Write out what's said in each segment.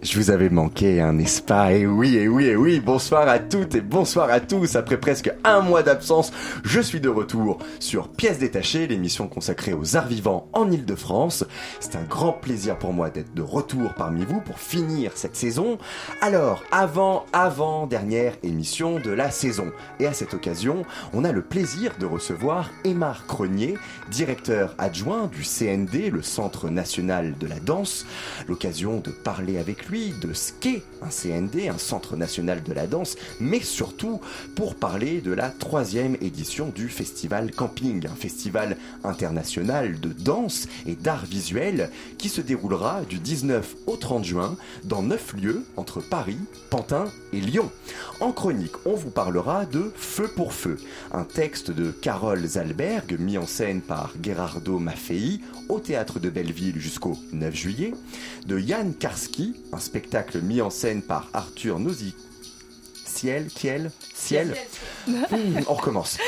Je vous avais manqué, hein, n'est-ce pas? Et oui, et oui, et oui, bonsoir à toutes et bonsoir à tous. Après presque un mois d'absence, je suis de retour sur Pièces détachées, l'émission consacrée aux arts vivants en Ile-de-France. C'est un grand plaisir pour moi d'être de retour parmi vous pour finir cette saison. Alors, avant, avant dernière émission de la saison. Et à cette occasion, on a le plaisir de recevoir Aymar Cronier, directeur adjoint du CND, le Centre National de la Danse. L'occasion de parler avec de qu'est un CND, un Centre National de la Danse, mais surtout pour parler de la troisième édition du Festival Camping, un festival international de danse et d'art visuel qui se déroulera du 19 au 30 juin dans neuf lieux entre Paris, Pantin et Lyon. En chronique, on vous parlera de Feu pour Feu, un texte de Carole Zalberg mis en scène par Gerardo Maffei au théâtre de Belleville jusqu'au 9 juillet, de Yann Karski, un spectacle mis en scène par Arthur Nozy. Ciel, Kiel, Ciel. On recommence.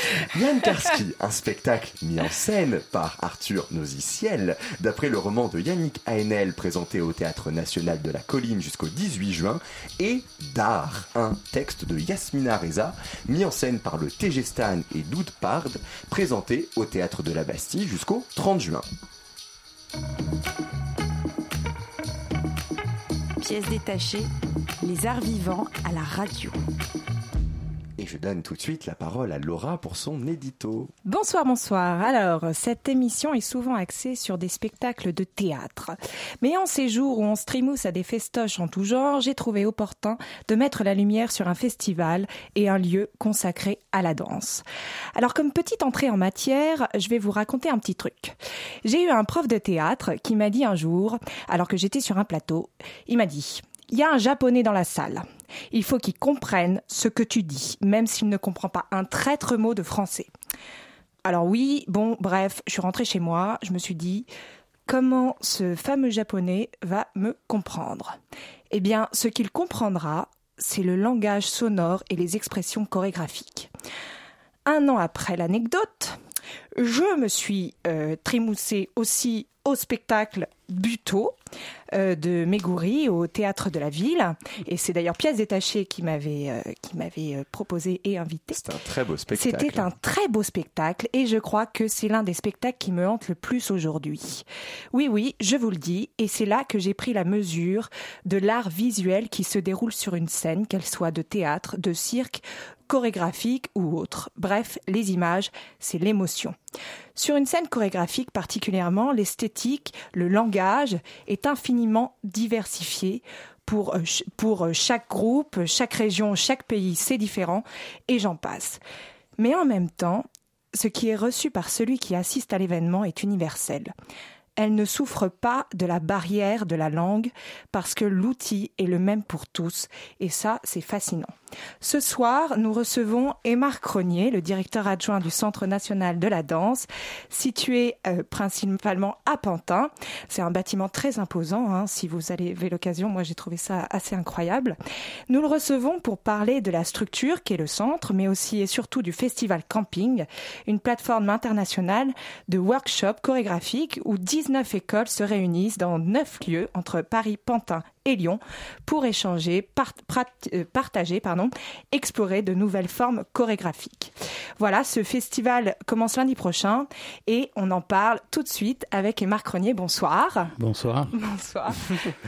Yann Karski, un spectacle mis en scène par Arthur Nozy-Ciel, d'après le roman de Yannick Haenel présenté au Théâtre National de la Colline jusqu'au 18 juin, et Dar, un texte de Yasmina Reza, mis en scène par le TG Stan et Doud Pard, présenté au Théâtre de la Bastille jusqu'au 30 juin. Pièce détachée, les arts vivants à la radio. Je donne tout de suite la parole à Laura pour son édito. Bonsoir, bonsoir. Alors, cette émission est souvent axée sur des spectacles de théâtre. Mais en ces jours où on se trimousse à des festoches en tout genre, j'ai trouvé opportun de mettre la lumière sur un festival et un lieu consacré à la danse. Alors, comme petite entrée en matière, je vais vous raconter un petit truc. J'ai eu un prof de théâtre qui m'a dit un jour, alors que j'étais sur un plateau, il m'a dit, il y a un japonais dans la salle. Il faut qu'il comprenne ce que tu dis, même s'il ne comprend pas un traître mot de français. Alors oui, bon, bref, je suis rentrée chez moi, je me suis dit, comment ce fameux japonais va me comprendre? Eh bien, ce qu'il comprendra, c'est le langage sonore et les expressions chorégraphiques. Un an après l'anecdote, je me suis euh, trémoussée aussi au spectacle Buteau euh, de Mégoury au théâtre de la ville et c'est d'ailleurs Pièce détachée qui m'avait euh, qui m'avait euh, proposé et invité. C'est un très beau spectacle. C'était un très beau spectacle et je crois que c'est l'un des spectacles qui me hante le plus aujourd'hui. Oui, oui, je vous le dis, et c'est là que j'ai pris la mesure de l'art visuel qui se déroule sur une scène, qu'elle soit de théâtre, de cirque, chorégraphique ou autre. Bref, les images, c'est l'émotion. Sur une scène chorégraphique particulièrement, l'esthétique, le langage est infiniment diversifié pour, euh, euh, chaque groupe, chaque région, chaque pays, c'est différent, et j'en passe. Mais en même temps, ce qui est reçu par celui qui assiste à l'événement est universel. Elle ne souffre pas de la barrière de la langue parce que l'outil est le même pour tous et ça c'est fascinant. Ce soir, nous recevons Aymar Cronier, le directeur adjoint du Centre national de la danse, situé euh, principalement à Pantin. C'est un bâtiment très imposant, hein, si vous avez l'occasion, moi j'ai trouvé ça assez incroyable. Nous le recevons pour parler de la structure qui est le centre, mais aussi et surtout du festival Camping, une plateforme internationale de workshops chorégraphiques où 19 écoles se réunissent dans 9 lieux entre Paris, Pantin et Lyon pour échanger, part- prat- euh, partager, pardon, explorer de nouvelles formes chorégraphiques. Voilà, ce festival commence lundi prochain et on en parle tout de suite avec Marc Renier. Bonsoir. Bonsoir. Bonsoir.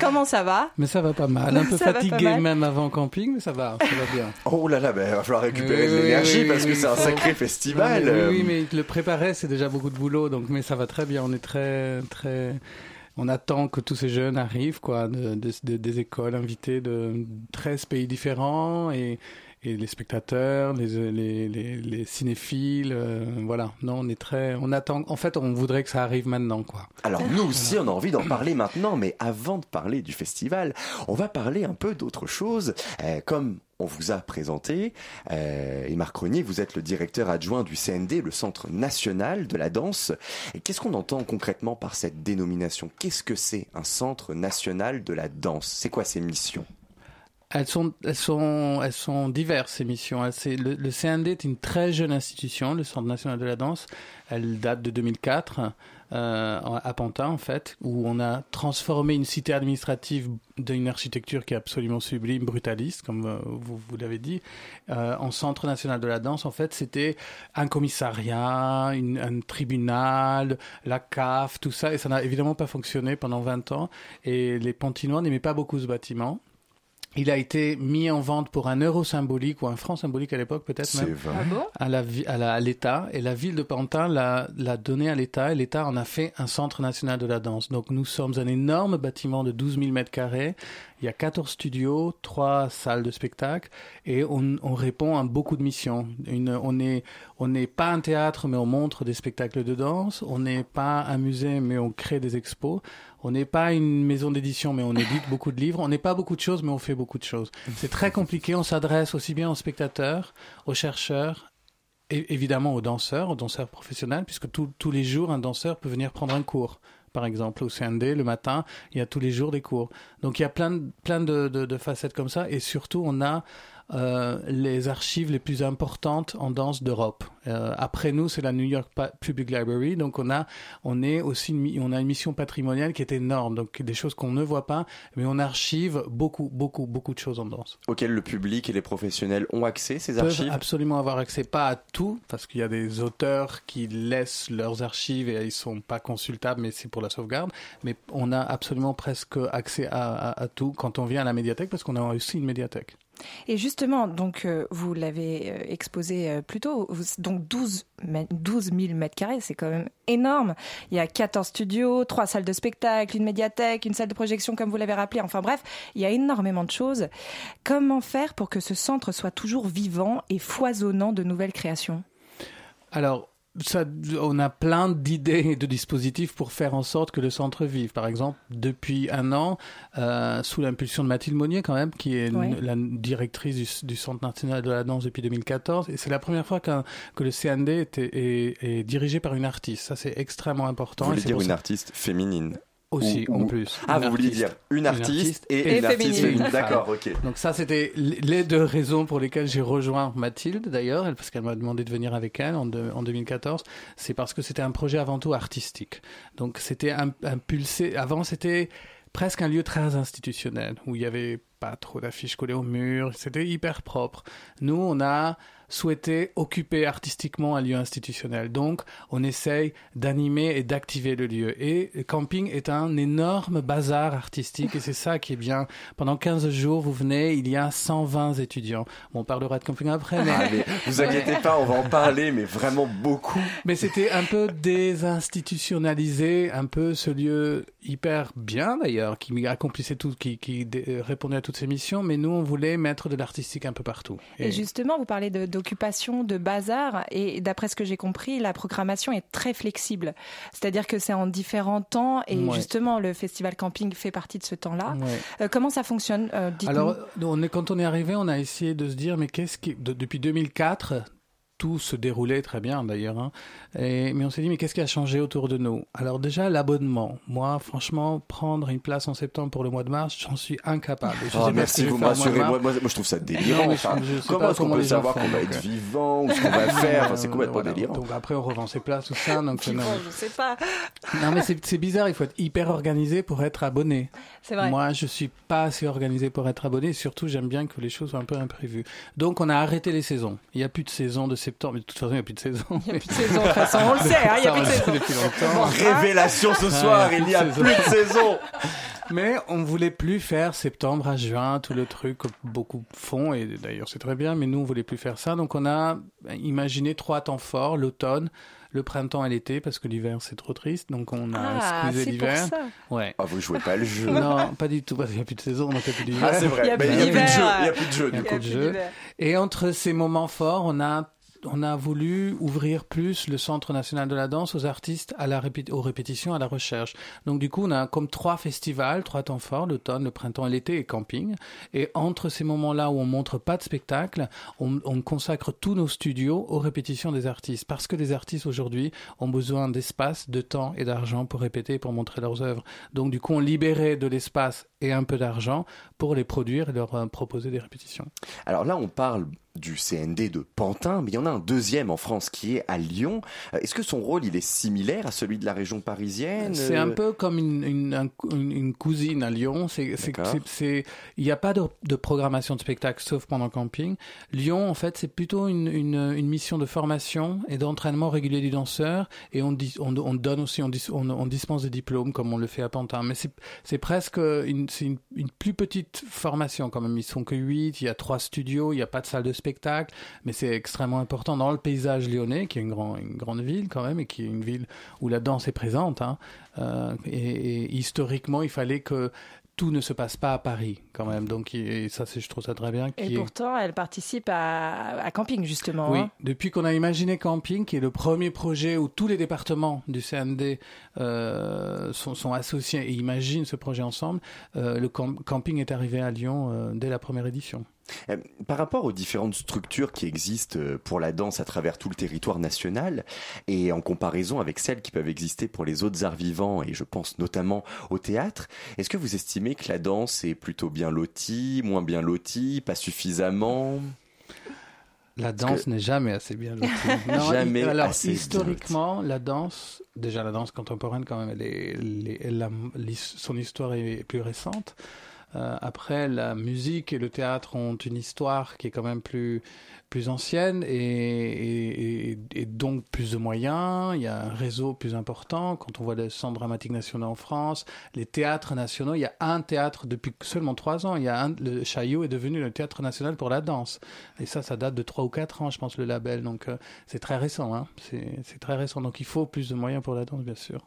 Comment ça va? Mais ça va pas mal. Un peu Ça fatigué même avant camping, mais ça va, ça va bien. Oh là là, ben, il va falloir récupérer de Oui, l'énergie oui, parce que c'est un faut- sacré festival. Oui, euh, oui, mais le préparer, c'est déjà beaucoup de boulot, donc mais ça va très bien. On est très, très. On attend que tous ces jeunes arrivent, quoi, de, de- de- des écoles invitées de 13 pays différents et, les spectateurs, les cinéphiles, euh, voilà. Non, on est très, on attend. En fait, on voudrait que ça arrive maintenant, quoi. Alors nous aussi, on a envie d'en parler maintenant, mais avant de parler du festival, on va parler un peu d'autre chose. Euh, comme on vous a présenté. Euh, et Marc Renier, vous êtes le directeur adjoint du CND, le Centre national de la danse. Qu'est-ce qu'on entend concrètement par cette dénomination? Qu'est-ce que c'est un Centre national de la danse? C'est quoi ces missions? Elles sont, elles sont, elles sont diverses ces missions. Le, CND est une très jeune institution, le Centre national de la danse. Elle date de 2004 euh, à Pantin en fait, où on a transformé une cité administrative d'une architecture qui est absolument sublime, brutaliste, comme euh, vous, l'avez dit, euh, en Centre national de la danse. En fait, c'était un commissariat, un tribunal, la CAF, tout ça, et ça n'a évidemment pas fonctionné pendant 20 ans. Et les Pantinois n'aimaient pas beaucoup ce bâtiment. Il a été mis en vente pour un euro symbolique ou un franc symbolique à l'époque peut-être même ah à la à l'État et la ville de Pantin l'a l'a donné à l'État et l'État en a fait un centre national de la danse. Donc nous sommes un énorme bâtiment de 12 000 mètres carrés il y a 14 studios, 3 salles de spectacle et on, on répond à beaucoup de missions. Une, on n'est on n'est pas un théâtre mais on montre des spectacles de danse. On n'est pas un musée mais on crée des expos. On n'est pas une maison d'édition mais on édite beaucoup de livres. On n'est pas beaucoup de choses mais on fait beaucoup de choses. C'est très compliqué. On s'adresse aussi bien aux spectateurs, aux chercheurs et évidemment aux danseurs, aux danseurs professionnels, puisque tous les jours, un danseur peut venir prendre un cours par exemple, au CND, le matin, il y a tous les jours des cours. Donc il y a plein, plein de, de, de facettes comme ça, et surtout on a euh, les archives les plus importantes en danse d'Europe. Euh, après nous, c'est la New York Public Library, donc on a, on est aussi, une, on a une mission patrimoniale qui est énorme, donc des choses qu'on ne voit pas, mais on archive beaucoup, beaucoup, beaucoup de choses en danse. Auxquelles le public et les professionnels ont accès, ces Peuvent archives? absolument avoir accès, pas à tout, parce qu'il y a des auteurs qui laissent leurs archives et ils sont pas consultables, mais c'est pour la sauvegarde. Mais on a absolument presque accès à, à, à tout quand on vient à la médiathèque, parce qu'on a aussi une médiathèque. Et justement, donc euh, vous l'avez euh, exposé euh, plus tôt, donc 12, 12 000 mètres carrés, c'est quand même énorme. Il y a 14 studios, 3 salles de spectacle, une médiathèque, une salle de projection, comme vous l'avez rappelé. Enfin bref, il y a énormément de choses. Comment faire pour que ce centre soit toujours vivant et foisonnant de nouvelles créations? Alors, ça, on a plein d'idées et de dispositifs pour faire en sorte que le centre vive. Par exemple, depuis un an, euh, sous l'impulsion de Mathilde Monnier, quand même, qui est Oui. la directrice du, du Centre national de la danse depuis 2014, et c'est la première fois que le CND était, est, est dirigé par une artiste. Ça, c'est extrêmement important. Vous voulez dire une ça- artiste féminine aussi, ou- en plus. Ah, vous vouliez dire une artiste, et, et une artiste féminine. D'accord, ok. Donc ça, c'était les deux raisons pour lesquelles j'ai rejoint Mathilde, d'ailleurs, parce qu'elle m'a demandé de venir avec elle en, de- en 2014. C'est parce que c'était un projet avant tout artistique. Donc c'était impulsé. Avant, c'était presque un lieu très institutionnel, où il y avait pas trop d'affiches collées au mur. C'était hyper propre. Nous, on a souhaité occuper artistiquement un lieu institutionnel. Donc, on essaye d'animer et d'activer le lieu. Et le camping est un énorme bazar artistique et c'est ça qui est bien. Pendant 15 jours, vous venez, il y a 120 étudiants. Bon, on parlera de camping après, mais, Allez, vous inquiétez pas, on va en parler, mais vraiment beaucoup. mais c'était un peu désinstitutionnalisé, un peu ce lieu hyper bien d'ailleurs, qui accomplissait tout, qui, qui dé- répondait à toutes ces missions, mais nous, on voulait mettre de l'artistique un peu partout. Et justement, vous parlez de- d'occupation, de bazar, et d'après ce que j'ai compris, la programmation est très flexible. C'est-à-dire que c'est en différents temps, et Ouais. justement, le festival camping fait partie de ce temps-là. Ouais. Euh, comment ça fonctionne Euh. Alors, on est, quand on est arrivé, on a essayé de se dire, mais qu'est-ce qui, de- depuis 2004, tout se déroulait très bien d'ailleurs, hein, et, mais on s'est dit, mais qu'est-ce qui a changé autour de nous? Alors déjà, l'abonnement. Moi, franchement, prendre une place en septembre pour le mois de mars, j'en suis incapable. Je Oh, merci, vous m'assurez. Moi, moi, moi, je trouve ça délirant. Enfin. je- je comment est-ce qu'on peut savoir qu'on va être vivant ou ce qu'on va faire? Enfin, C'est complètement Voilà. délirant. Donc après, on revend ses places, tout ça. Donc, non, je sais pas. non, mais c'est c'est bizarre, il faut être hyper organisé pour être abonné. C'est vrai. Moi, je suis pas assez organisé pour être abonné. et Surtout, j'aime bien que les choses soient un peu imprévues. Donc, on a arrêté les saisons. Il n'y a plus de saison de septembre. Mais de toute façon, il n'y a plus de saison. Il n'y a plus de saison, de toute façon, on le sait, hein, il n'y a plus de saison. depuis longtemps. Révélation ce soir, Ah, il n'y a saison. plus de saison. Mais on voulait plus faire septembre à juin, tout le truc que beaucoup font, et d'ailleurs c'est très bien, mais nous on voulait plus faire ça. Donc on a imaginé trois temps forts, l'automne, le printemps et l'été, parce que l'hiver c'est trop triste, donc on a Ah, squeezé l'hiver. Ouais. Ah, vous jouez pas le jeu. Non, pas du tout, parce qu'il n'y a plus de saison, donc il n'y a plus d'hiver. Ah, c'est vrai. Il n'y a plus de jeu. Il n'y a plus de jeu. Il y a du plus coup. de jeu. Et entre ces moments forts, on a on a voulu ouvrir plus le Centre national de la danse aux artistes, à la aux répétitions, à la recherche. Donc du coup, on a comme trois festivals, trois temps forts, l'automne, le printemps l'été, et camping. Et entre ces moments-là où on montre pas de spectacle, on, on consacre tous nos studios aux répétitions des artistes. Parce que les artistes aujourd'hui ont besoin d'espace, de temps et d'argent pour répéter, pour montrer leurs œuvres. Donc du coup, on libérait de l'espace et un peu d'argent pour les produire et leur euh, proposer des répétitions. Alors là, on parle du CND de Pantin, mais il y en a un deuxième en France qui est à Lyon. Euh, Est-ce que son rôle, il est similaire à celui de la région parisienne? C'est un Euh, peu comme une, une, un- une- une cousine à Lyon. Il n'y a pas de, de programmation de spectacle sauf pendant camping. Lyon, en fait, c'est plutôt une, mission de formation et d'entraînement régulier du danseur. Et on, dis- on, on donne aussi, on, dis- on, on dispense des diplômes comme on le fait à Pantin. Mais c'est, c'est presque une, c'est une, plus petite formation quand même. Ils sont que 8, il y a trois studios, il n'y a pas de salle de spectacle. Mais c'est extrêmement important dans le paysage lyonnais, qui est une, grand, une grande ville quand même, et qui est une ville où la danse est présente. Hein. Euh, et historiquement, il fallait que tout ne se passe pas à Paris quand même. Donc et ça, c'est, je trouve ça très bien. Et pourtant, elle participe à, à Camping, justement. oui, hein. depuis qu'on a imaginé Camping, qui est le premier projet où tous les départements du CND euh, sont, sont associés et imaginent ce projet ensemble, euh, le camp- camping est arrivé à Lyon euh, dès la première édition. Euh, Par rapport aux différentes structures qui existent euh, pour la danse à travers tout le territoire national, et en comparaison avec celles qui peuvent exister pour les autres arts vivants, et je pense notamment au théâtre, est-ce que vous estimez que la danse est plutôt bien lotie, moins bien lotie, pas suffisamment? La danse n'est jamais assez bien lotie. Jamais il- alors, assez bien historiquement, la danse, déjà la danse contemporaine quand même, elle est, elle est- elle a- l'his- son histoire est plus récente. Euh, après, la musique et le théâtre ont une histoire qui est quand même plus, plus ancienne et, donc plus de moyens. Il y a un réseau plus important. Quand on voit les centres dramatiques nationaux en France, les théâtres nationaux, il y a un théâtre depuis seulement trois ans. Il y a le Chaillot est devenu le théâtre national pour la danse. Et ça, ça date de trois ou quatre ans, je pense, le label. Donc, euh, c'est très récent. Hein. C'est très récent. Donc, il faut plus de moyens pour la danse, bien sûr.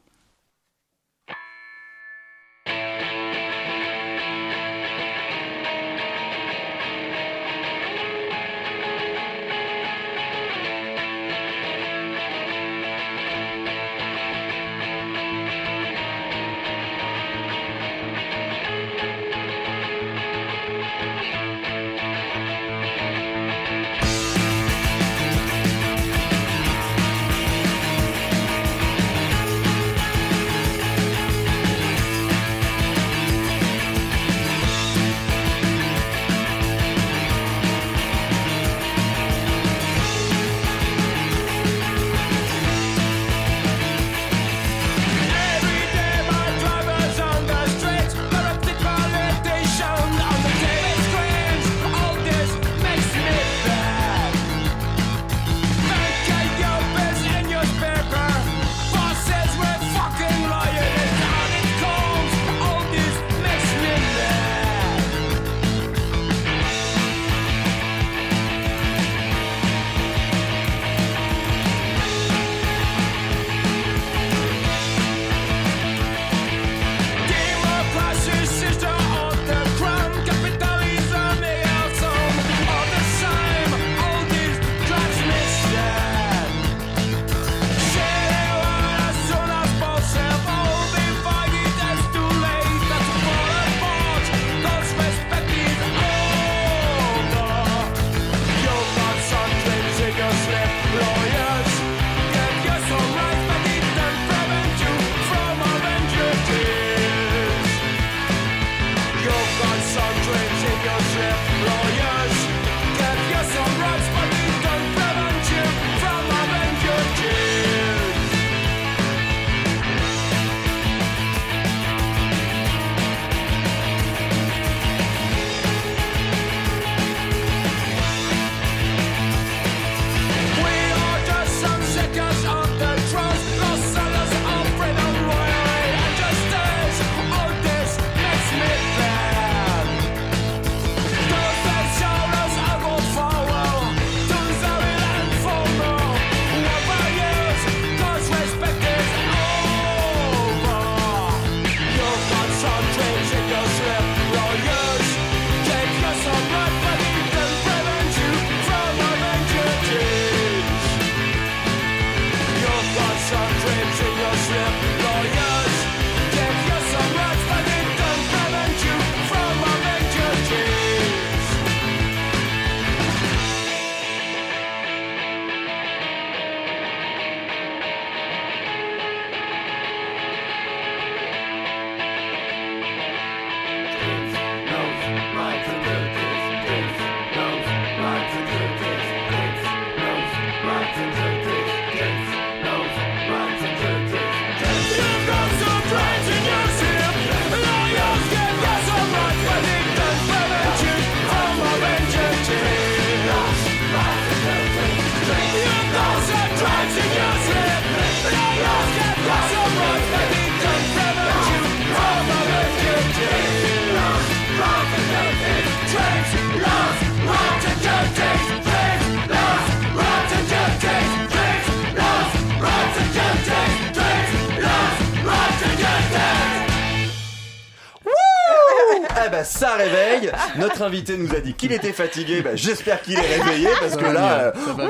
Invité nous a dit qu'il était fatigué. Bah, J'espère qu'il est réveillé parce que là, euh,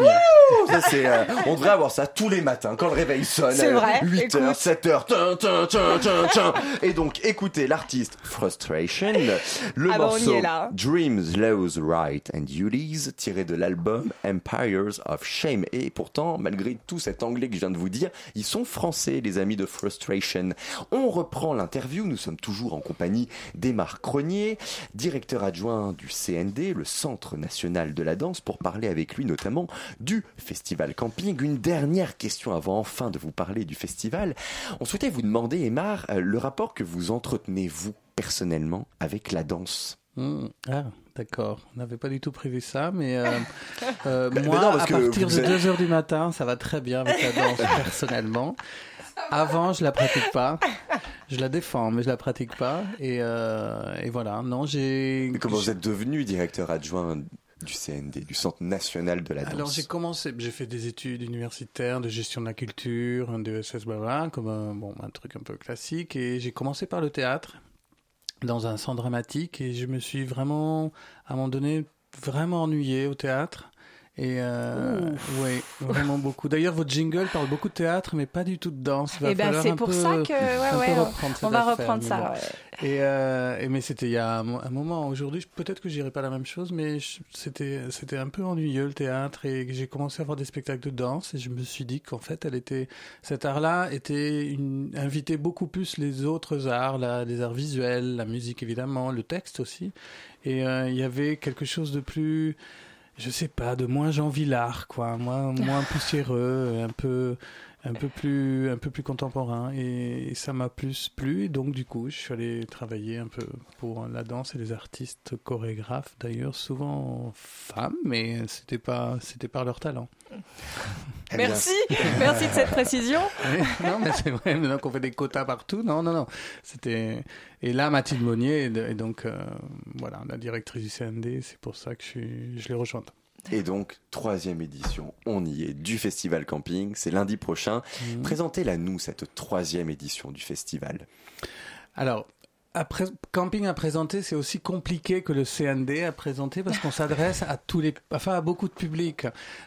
ça c'est, euh, on devrait avoir ça tous les matins quand le réveil sonne. C'est vrai, 8h, écoute. 7h. tin, tin, tin, tin, tin. Et donc, écoutez l'artiste Frustration, le Ah bah, morceau là. Dreams, Lows, Right and Duties, tiré de l'album Empires of Shame. Et pourtant, malgré tout cet anglais que je viens de vous dire, ils sont français, les amis de Frustration. On reprend l'interview. Nous sommes toujours en compagnie d'Emar Cronier, directeur adjoint du CND, le Centre national de la danse, pour parler avec lui notamment du Festival Camping. Une dernière question avant enfin de vous parler du festival. On souhaitait vous demander, Emar, euh, le rapport que vous entretenez, vous, personnellement, avec la danse. Hmm, Ah, d'accord. On n'avait pas du tout prévu ça, mais euh, euh, Mais moi, non, parce à partir de êtes- 2 heures du matin, ça va très bien avec la danse, personnellement. Avant, je la pratique pas. Je la défends, mais je la pratique pas. Et, euh, et voilà. Non, j'ai. Comment vous êtes devenu directeur adjoint du CND, du Centre national de la danse Alors j'ai commencé, j'ai fait des études universitaires de gestion de la culture, de SS, blablabla, comme un, bon, un truc un peu classique. Et j'ai commencé par le théâtre, dans un centre dramatique, et je me suis vraiment, à un moment donné, vraiment ennuyé au théâtre. Et euh, oui, vraiment beaucoup. D'ailleurs, votre jingle parle beaucoup de théâtre, mais pas du tout de danse. Il va Eh ben, c'est pour peu- ça que, ouais, ouais, on- reprendre on cette va reprendre ça. ouais. Et, euh, et mais c'était il y a un, mo- un moment. Aujourd'hui, peut-être que j'irai pas la même chose, mais c'était c'était un peu ennuyeux le théâtre et j'ai commencé à voir des spectacles de danse et je me suis dit qu'en fait, elle était cet art-là était une, invitait beaucoup plus les autres arts, là, les arts visuels, la musique évidemment, le texte aussi. Et euh, il y avait quelque chose de plus je sais pas, de moins Jean Villard, quoi, moins, moins poussiéreux, un peu, un peu plus, un peu plus contemporain. Et, ça m'a plus plu. Et donc, du coup, je suis allé travailler un peu pour la danse et les artistes chorégraphes, d'ailleurs, souvent femmes, mais c'était pas, c'était par leur talent. Eh Merci, merci de cette précision. Oui, non, mais c'est vrai, maintenant qu'on fait des quotas partout. Non, non, non. C'était. Et là, Mathilde Monnier, et donc, euh, voilà, la directrice du CND, c'est pour ça que je, suis, je l'ai rejointe. Et donc, troisième édition, on y est, du Festival Camping. C'est lundi prochain. Mhm. Présentez-la nous, cette troisième édition du festival. Alors, après, camping à présenter, c'est aussi compliqué que le CND à présenter parce qu'on s'adresse à tous les, enfin à beaucoup de publics.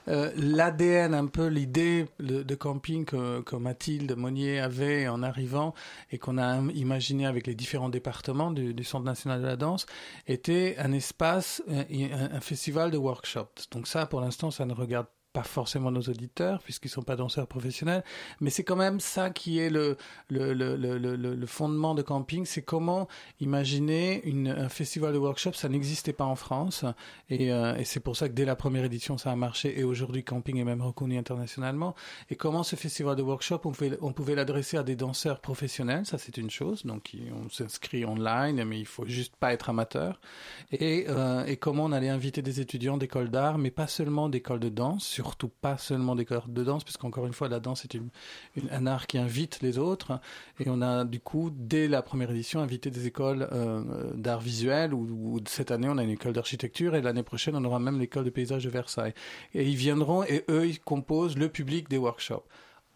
Euh, L'ADN, un peu l'idée de, camping que, Mathilde Monnier avait en arrivant et qu'on a imaginé avec les différents départements du, Centre national de la danse, était un espace, un, un- un festival de workshops. Donc ça, pour l'instant, ça ne regarde pas forcément nos auditeurs puisqu'ils sont pas danseurs professionnels, mais c'est quand même ça qui est le le, le, le, fondement de camping, c'est comment imaginer un festival de workshop, ça n'existait pas en France et, euh, et c'est pour ça que dès la première édition ça a marché et aujourd'hui camping est même reconnu internationalement. Et comment ce festival de workshop on pouvait, on pouvait l'adresser à des danseurs professionnels, ça c'est une chose, donc on s'inscrit online mais il faut juste pas être amateur. Et, euh, et comment on allait inviter des étudiants d'écoles d'art, mais pas seulement d'écoles de danse, surtout pas seulement d'écoles de danse, puisqu'encore une fois, la danse est une, un art qui invite les autres. Et on a du coup, dès la première édition, invité des écoles euh, d'art visuel, ou cette année, on a une école d'architecture, et l'année prochaine, on aura même l'école de paysage de Versailles. Et ils viendront, et eux, ils composent le public des workshops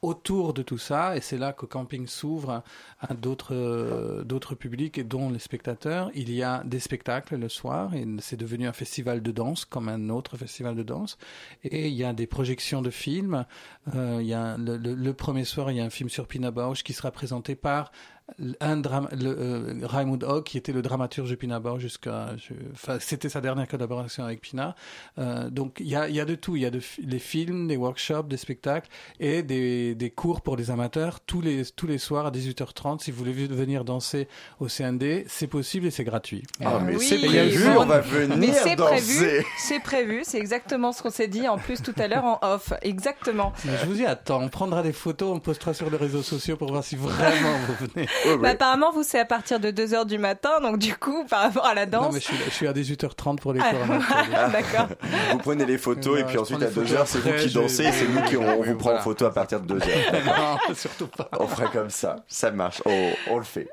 autour de tout ça, et c'est là que camping s'ouvre à d'autres euh, d'autres publics, et dont les spectateurs. Il y a des spectacles le soir, et c'est devenu un festival de danse, comme un autre festival de danse. Et il y a des projections de films. Euh, il y a le, premier soir, il y a un film sur Pina Bausch qui sera présenté par un drame, le, euh, Raimund Hogg, qui était le dramaturge de Pina Bausch jusqu'à, je- enfin, c'était sa dernière collaboration avec Pina. Euh, donc il y a, il y a de tout, il y a de, des films, des workshops, des spectacles et des, des cours pour les amateurs tous les tous les soirs à 18h30. Si vous voulez venir danser au CND, c'est possible et c'est gratuit. Ah, mais oui, c'est il y a prévu, on va venir c'est prévu, danser. c'est prévu, c'est exactement ce qu'on s'est dit en plus tout à l'heure en off, exactement. Mais je vous y attends. On prendra des photos, on postera sur les réseaux sociaux pour voir si vraiment vous venez. Ouais, Bah, ouais. apparemment, vous, c'est à partir de 2h du matin, donc du coup, par rapport à la Non, danse. mais je suis, je suis à 18h30 pour les Ah, cours amateurs. D'accord. Vous prenez les photos et Non, puis ensuite à les 2 photos heures, c'est vous qui dansez et c'est nous qui on, on vous prend en photo à partir de 2 heures. non, surtout pas. On fera comme ça, ça marche, on, on le fait.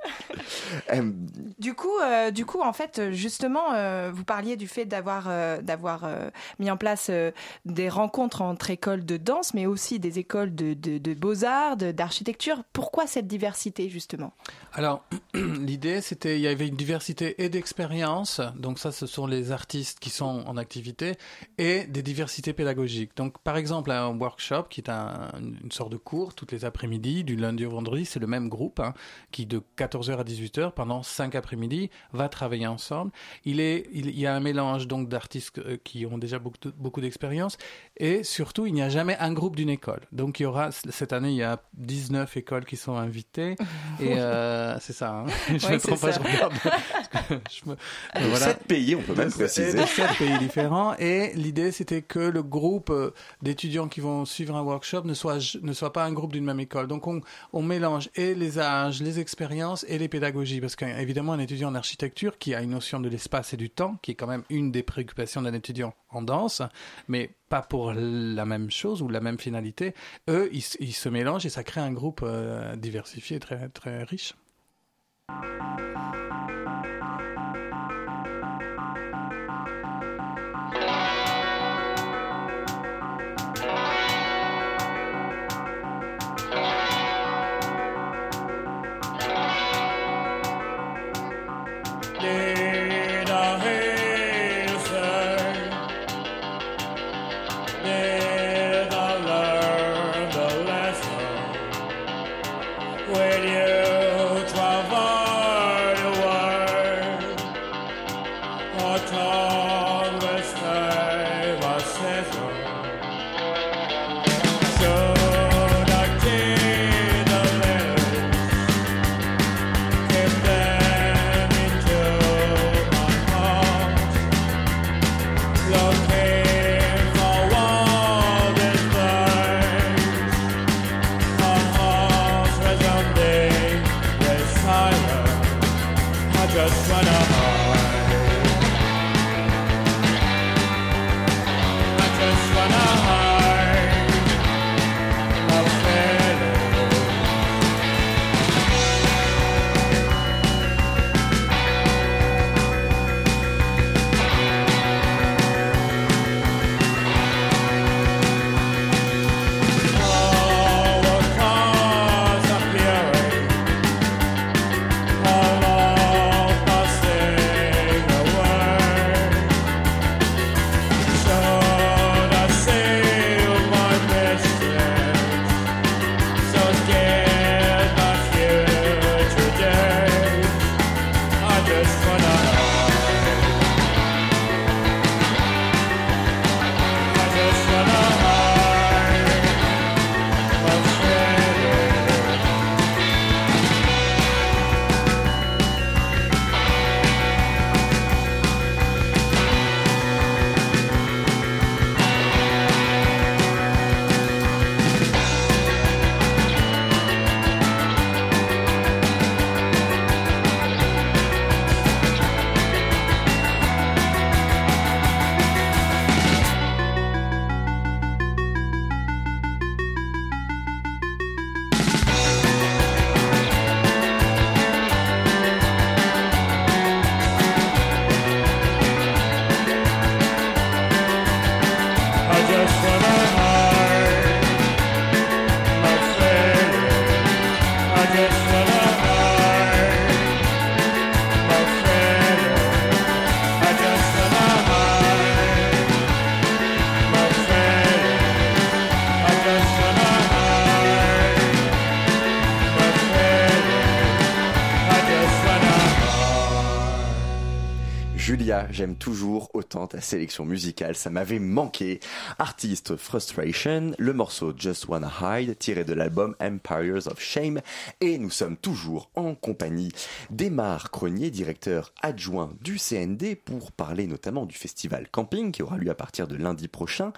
Du coup, euh, du coup, en fait, justement, euh, vous parliez du fait d'avoir euh, d'avoir euh, mis en place euh, des rencontres entre écoles de danse, mais aussi des écoles de, de, de beaux arts, de- d'architecture. Pourquoi cette diversité, justement? Alors, l'idée, c'était, il y avait une diversité et d'expériences, donc ça, ce sont les artistes qui sont en activité, et des diversités pédagogiques. Donc, par exemple, un workshop, qui est un, une sorte de cours, toutes les après-midi, du lundi au vendredi, c'est le même groupe, hein, qui de 14h à 18h, pendant 5 après-midi, va travailler ensemble. Il, est, il, y a un mélange donc d'artistes euh, qui ont déjà beaucoup, beaucoup d'expérience, et surtout, il n'y a jamais un groupe d'une école. Donc, il y aura, cette année, il y a 19 écoles qui sont invitées, et... Euh, c'est ça. Hein. Je Ouais, me trompe pas, ça. je regarde. je me... Donc, Sept pays, on peut même préciser. sept pays différents. Et l'idée, c'était que le groupe euh, d'étudiants qui vont suivre un workshop ne soit, ne soit pas un groupe d'une même école. Donc, on, on mélange et les âges, les expériences et les pédagogies. Parce qu'évidemment, un étudiant en architecture qui a une notion de l'espace et du temps, qui est quand même une des préoccupations d'un étudiant en danse, mais pas pour la même chose ou la même finalité, eux, ils, se mélangent et ça crée un groupe euh, diversifié, très, très riche. J'aime toujours autant ta sélection musicale, ça m'avait manqué. Artiste Frustration, le morceau Just Wanna Hide, tiré de l'album Empires of Shame, et nous sommes toujours en compagnie d'Emar Cronier, directeur adjoint du CND, pour parler notamment du festival Camping qui aura lieu à partir de lundi prochain.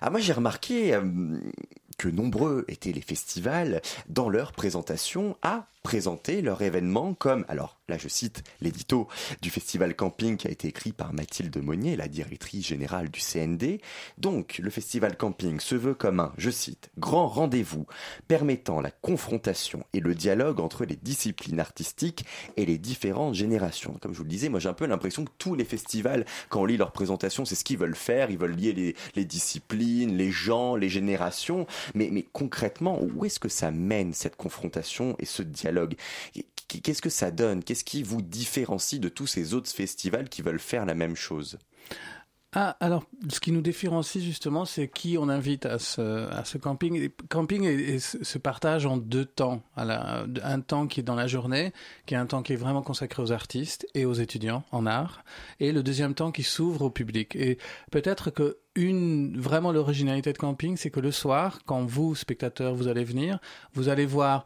Ah, moi j'ai remarqué euh, que nombreux étaient les festivals dans leur présentation à présenter leur événement comme, alors là je cite l'édito du festival camping qui a été écrit par Mathilde Monnier, la directrice générale du CND. Donc le festival camping se veut comme un, je cite, grand rendez-vous permettant la confrontation et le dialogue entre les disciplines artistiques et les différentes générations. Comme je vous le disais, moi j'ai un peu l'impression que tous les festivals, quand on lit leur présentation, c'est ce qu'ils veulent faire, ils veulent lier les, les disciplines, les gens, les générations, mais, mais concrètement, où est-ce que ça mène cette confrontation et ce dialogue Qu'est-ce que ça donne? Qu'est-ce qui vous différencie de tous ces autres festivals qui veulent faire la même chose? Ah, alors, ce qui nous différencie justement, c'est qui on invite à ce, camping. Camping se partage en deux temps. Un temps qui est dans la journée, qui est un temps qui est vraiment consacré aux artistes et aux étudiants en art, et le deuxième temps qui s'ouvre au public. Et peut-être que une, vraiment l'originalité de camping, c'est que le soir, quand vous, spectateurs, vous allez venir, vous allez voir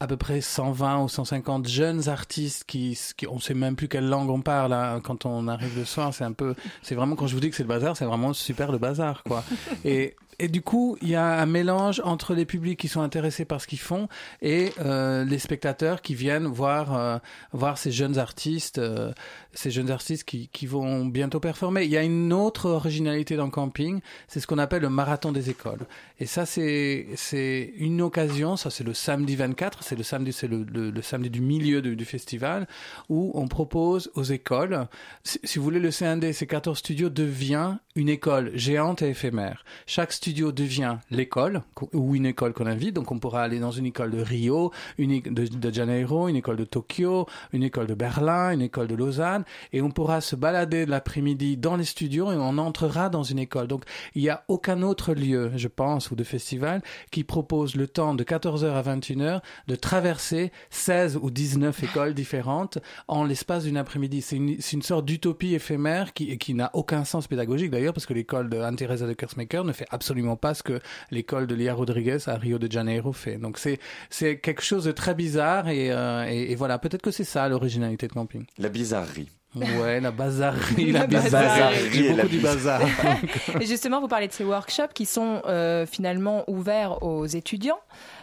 à peu près 120 ou 150 jeunes artistes qui, qui on sait même plus quelle langue on parle hein, quand on arrive le soir. C'est un peu, c'est vraiment quand je vous dis que c'est le bazar, c'est vraiment super le bazar, quoi. Et et du coup, il y a un mélange entre les publics qui sont intéressés par ce qu'ils font et euh, les spectateurs qui viennent voir euh, voir ces jeunes artistes, euh, ces jeunes artistes qui, qui vont bientôt performer. Il y a une autre originalité dans le camping, c'est ce qu'on appelle le marathon des écoles. Et ça, c'est c'est une occasion. Ça, c'est le samedi 24. C'est le samedi, c'est le, le, le samedi du milieu du, du festival où on propose aux écoles. Si, si vous voulez, le CND, c'est 14 studios devient une école géante et éphémère. Chaque studio devient l'école ou une école qu'on invite. Donc, on pourra aller dans une école de Rio, une de, de Janeiro, une école de Tokyo, une école de Berlin, une école de Lausanne, et on pourra se balader l'après-midi dans les studios et on entrera dans une école. Donc, il n'y a aucun autre lieu, je pense, ou de festival qui propose le temps de 14h à 21h de traverser 16 ou 19 écoles différentes en l'espace d'une après-midi. C'est une, une sorte d'utopie éphémère qui, qui n'a aucun sens pédagogique d'ailleurs parce que l'école de Anne-Theresa de Kersmaker ne fait absolument pas ce que l'école de Lia Rodriguez à Rio de Janeiro fait. Donc c'est, c'est quelque chose de très bizarre et, euh, et, et voilà, peut-être que c'est ça l'originalité de camping. La bizarrerie. Ouais, la bazarerie, La la la beaucoup du bazar. Et justement, vous parlez de ces workshops qui sont euh, finalement ouverts aux étudiants.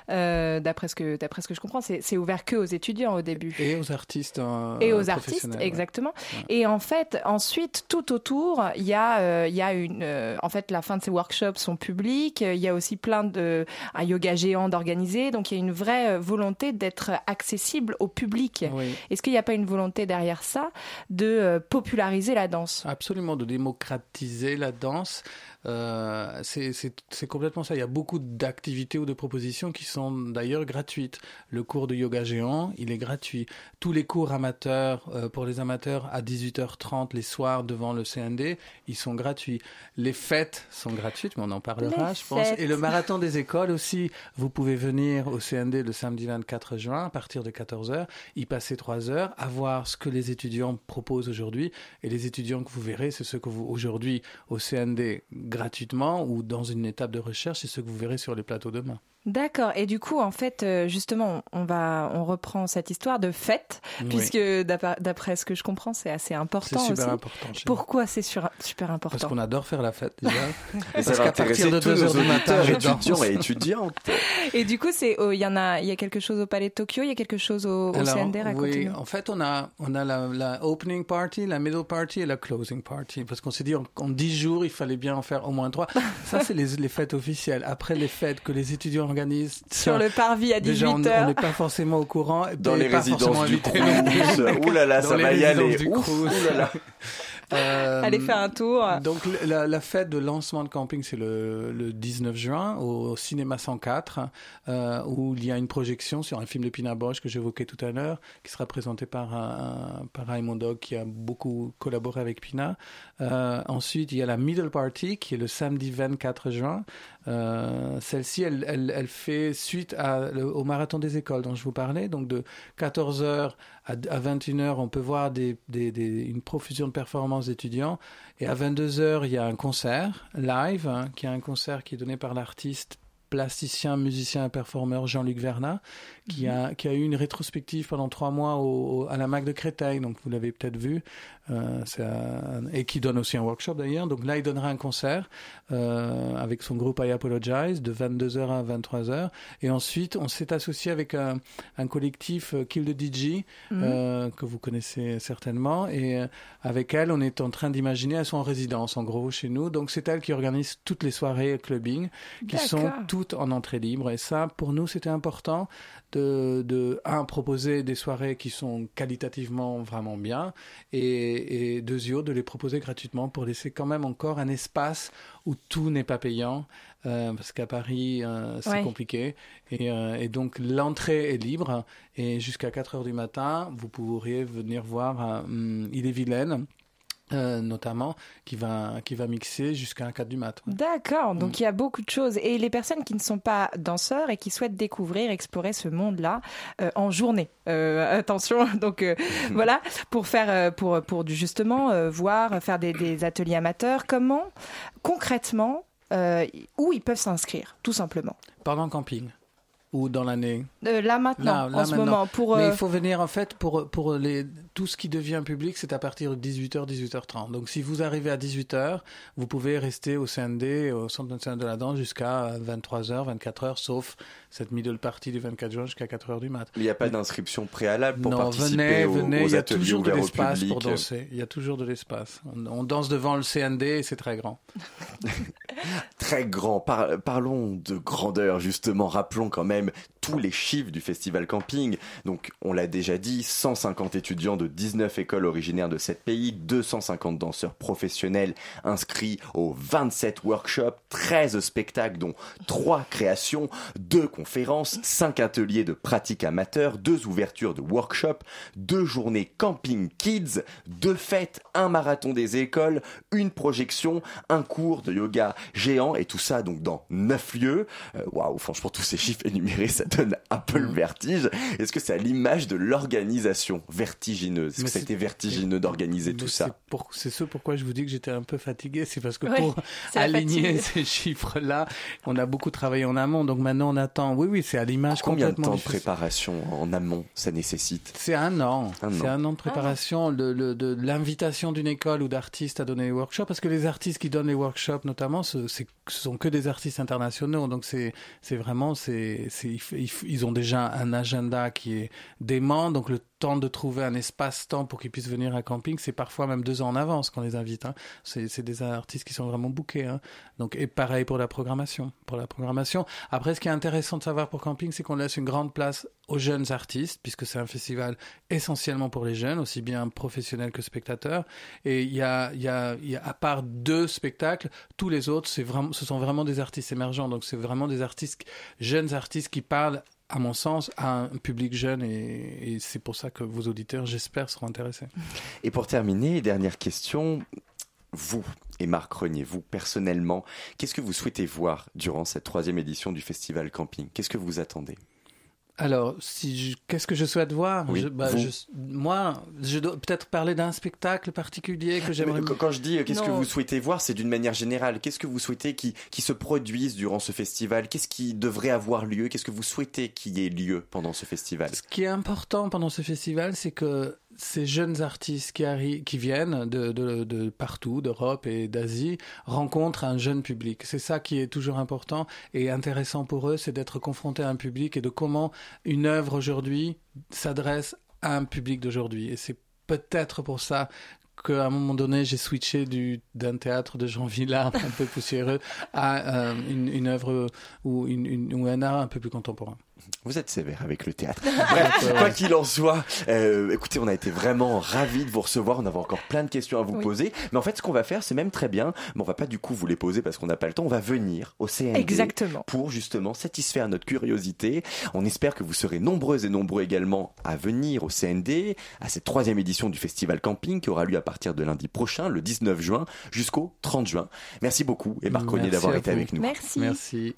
Euh, d'après ce que d'après ce que je comprends, c'est ouvert que aux étudiants au début. Et aux artistes. euh, et aux artistes, ouais. exactement. Et en fait, ensuite, tout autour, il y a, euh, il y a une, euh, en fait, la fin de ces workshops sont publics. Il y a aussi plein de un yoga géant d'organiser. Donc, il y a une vraie euh, volonté d'être accessible au public. Oui. Est-ce qu'il n'y a pas une volonté derrière ça de euh, populariser la danse? Absolument, de démocratiser la danse. Euh, c'est complètement ça. Il y a beaucoup d'activités ou de propositions qui sont d'ailleurs gratuites. Le cours de yoga géant, il est gratuit. Tous les cours amateurs, euh, pour les amateurs, à 18h30 les soirs devant le CND, ils sont gratuits. Les fêtes sont gratuites, mais on en parlera, Les je pense. fêtes. Et le marathon des écoles aussi, vous pouvez venir au CND le samedi 24 juin à partir de 14h, y passer 3 heures, à voir ce que les étudiants proposent aujourd'hui. Et les étudiants que vous verrez, c'est ceux que vous, aujourd'hui, au CND, gratuitement ou dans une étape de recherche, c'est ceux que vous verrez sur les plateaux demain. D'accord. Et du coup, en fait, euh, justement, on va, on reprend cette histoire de fête, Oui. puisque d'après ce que je comprends, c'est assez C'est important super aussi. important. Pourquoi c'est super Parce important qu'on adore faire la fête déjà. Et ça Parce va qu'à partir intéresser de tous 2 nos heures du matin, étudiants et étudiantes. Et du coup, c'est, oh, il y en a, il y a quelque chose au Palais de Tokyo, il y a quelque chose au, au Alors, CND, oui, en fait, on a, on a la, la opening party, la middle party et la closing party. Parce qu'on s'est dit, en, en 10 jours, il fallait bien en faire au moins 3. Ça, c'est les, les fêtes officielles. Après les fêtes que les étudiants Sur le parvis à Déjà, on 18h. n'est pas forcément au courant. Dans les résidences du. Crous. Ouh là là, ça va y aller. résidences du Ouf, Crous. ouh là là. Euh, Allez faire un tour. Donc la, la fête de lancement de camping, c'est le, le 19 juin au Cinéma 104, euh, où il y a une projection sur un film de Pina Bosch que j'évoquais tout à l'heure, qui sera présenté par, un, par Raymond Dog, qui a beaucoup collaboré avec Pina. Euh, ensuite, il y a la Middle Party, qui est le samedi 24 juin. Euh, Celle-ci, elle, elle, elle fait suite à, au marathon des écoles dont je vous parlais. Donc de 14h à, à 21h, on peut voir des, des, des, une profusion de performances d'étudiants. Et à 22h, il y a un concert live, hein, qui est un concert qui est donné par l'artiste plasticien, musicien et performeur Jean-Luc Vernat, qui, a, qui a eu une rétrospective pendant trois mois au, au- à la MAC de Créteil, donc vous l'avez peut-être vu, euh, un- et qui donne aussi un workshop d'ailleurs. Donc là, il donnera un concert euh, avec son groupe I Apologize de 22h à 23h. Et ensuite, on s'est associé avec un, un collectif euh, Kill the DJ, Mhm. euh, que vous connaissez certainement. Et avec elle, on est en train d'imaginer, elles sont en résidence en gros chez nous. Donc c'est elle qui organise toutes les soirées clubbing, qui sont toutes en entrée libre. Et ça, pour nous, c'était important de, de un, proposer des soirées qui sont qualitativement vraiment bien et, et, de les proposer gratuitement pour laisser quand même encore un espace où tout n'est pas payant. euh, parce qu'à Paris, euh, c'est Ouais. compliqué. Et, euh, et donc, l'entrée est libre. Et jusqu'à 4 heures du matin, vous pourriez venir voir hum, Ille-et-Vilaine, euh, notamment, qui va, qui va mixer jusqu'à 4 du matin. D'accord, Mm. donc il y a beaucoup de choses. Et les personnes qui ne sont pas danseurs et qui souhaitent découvrir, explorer ce monde-là euh, en journée. Euh, attention, donc voilà, pour faire, pour, pour justement voir, faire des, des ateliers amateurs. Comment, concrètement, où ils peuvent s'inscrire, tout simplement? Pendant le camping ou dans l'année Euh, là maintenant, Là, là, en ce maintenant. moment, pour Mais euh, il faut venir en fait pour pour les tout ce qui devient public, c'est à partir de 18h 18h30. Donc si vous arrivez à 18h, vous pouvez rester au CND au Centre national de la danse jusqu'à 23h, 24h sauf cette middle partie du 24 juin jusqu'à 4h du mat. Il n'y a pas d'inscription préalable pour non, participer venez, aux, venez, aux il y a ateliers toujours de l'espace pour danser. Il y a toujours de l'espace. On, on danse devant le CND et c'est très grand. Très grand. Par- parlons de grandeur, justement. Rappelons quand même même tous les chiffres du festival camping. Donc, on l'a déjà dit, 150 étudiants de 19 écoles originaires de 7 pays, 250 danseurs professionnels inscrits aux 27 workshops, 13 spectacles, dont 3 créations, 2 conférences, 5 ateliers de pratique amateur, 2 ouvertures de workshops, 2 journées camping kids, 2 fêtes, un marathon des écoles, une projection, un cours de yoga géant et tout ça donc dans 9 lieux. Euh, Waouh, franchement tous ces chiffres énumérés ça donne un peu le vertige. Est-ce que c'est à l'image de l'organisation vertigineuse? Est-ce que c'est- c'était vertigineux d'organiser tout c'est ça? pour- C'est ce pourquoi je vous dis que j'étais un peu fatigué. C'est parce que Ouais, pour aligner ces chiffres-là, on a beaucoup travaillé en amont. Donc maintenant, on attend. Oui, oui, c'est à l'image Combien de complètement temps de préparation en amont ça nécessite? C'est un an. Un C'est an. un an de préparation le- le- de l'invitation d'une école ou d'artistes à donner les workshops. Parce que les artistes qui donnent les workshops, notamment, ce, c'est- ce sont que des artistes internationaux. Donc c'est c'est vraiment, c'est c'est- il ils ont déjà un agenda qui est dément. Donc temps de trouver un espace-temps pour qu'ils puissent venir à camping, c'est parfois même deux ans en avance qu'on les invite. Hein. C'est des artistes qui sont vraiment bookés. Hein. Donc et pareil pour la programmation. Pour la programmation. Après, ce qui est intéressant de savoir pour camping, c'est qu'on laisse une grande place aux jeunes artistes, puisque c'est un festival essentiellement pour les jeunes, aussi bien professionnels que spectateurs. Et il y a, y y a à part deux spectacles, tous les autres, vraiment, ce sont vraiment des artistes émergents. Donc c'est vraiment des artistes, jeunes artistes qui parlent à mon sens, à un public jeune et, c'est pour ça que vos auditeurs, j'espère, seront intéressés. Et pour terminer, dernière question. Vous et Marc Renier, vous personnellement, qu'est-ce que vous souhaitez voir durant cette troisième édition du festival camping? Qu'est-ce que vous attendez? Alors, si qu'est-ce que je souhaite voir? Oui, Je- bah, je- Moi, je dois peut-être parler d'un spectacle particulier que j'aimerais. Quand- je dis euh, qu'est-ce que vous souhaitez voir, c'est d'une manière générale. Qu'est-ce que vous souhaitez qui, qui se produise durant ce festival? Qu'est-ce qui devrait avoir lieu? Qu'est-ce que vous souhaitez qu'il y ait lieu pendant ce festival? Ce qui est important pendant ce festival, c'est que ces jeunes artistes qui, arrivent, qui viennent de, de, de partout, d'Europe et d'Asie, rencontrent un jeune public. C'est ça qui est toujours important et intéressant pour eux, c'est d'être confrontés à un public et de comment une œuvre aujourd'hui s'adresse à un public d'aujourd'hui. Et c'est peut-être pour ça qu'à un moment donné, j'ai switché du, d'un théâtre de Jean Villard un peu poussiéreux à euh, une, une œuvre ou, une, une- ou un art un peu plus contemporain. Vous êtes sévère avec le théâtre. Bref, quoi qu'il en soit, euh, écoutez, on a été vraiment ravis de vous recevoir. On avait encore plein de questions à vous Oui. poser. Mais en fait, ce qu'on va faire, c'est même très bien. Mais on va pas du coup vous les poser parce qu'on n'a pas le temps. On va venir au CND. Exactement. pour justement satisfaire notre curiosité. On espère que vous serez nombreuses et nombreux également à venir au CND, à cette troisième édition du Festival Camping qui aura lieu à partir de lundi prochain, le 19 juin, jusqu'au 30 juin. Merci beaucoup et Marc d'avoir été avec nous. Merci. Merci.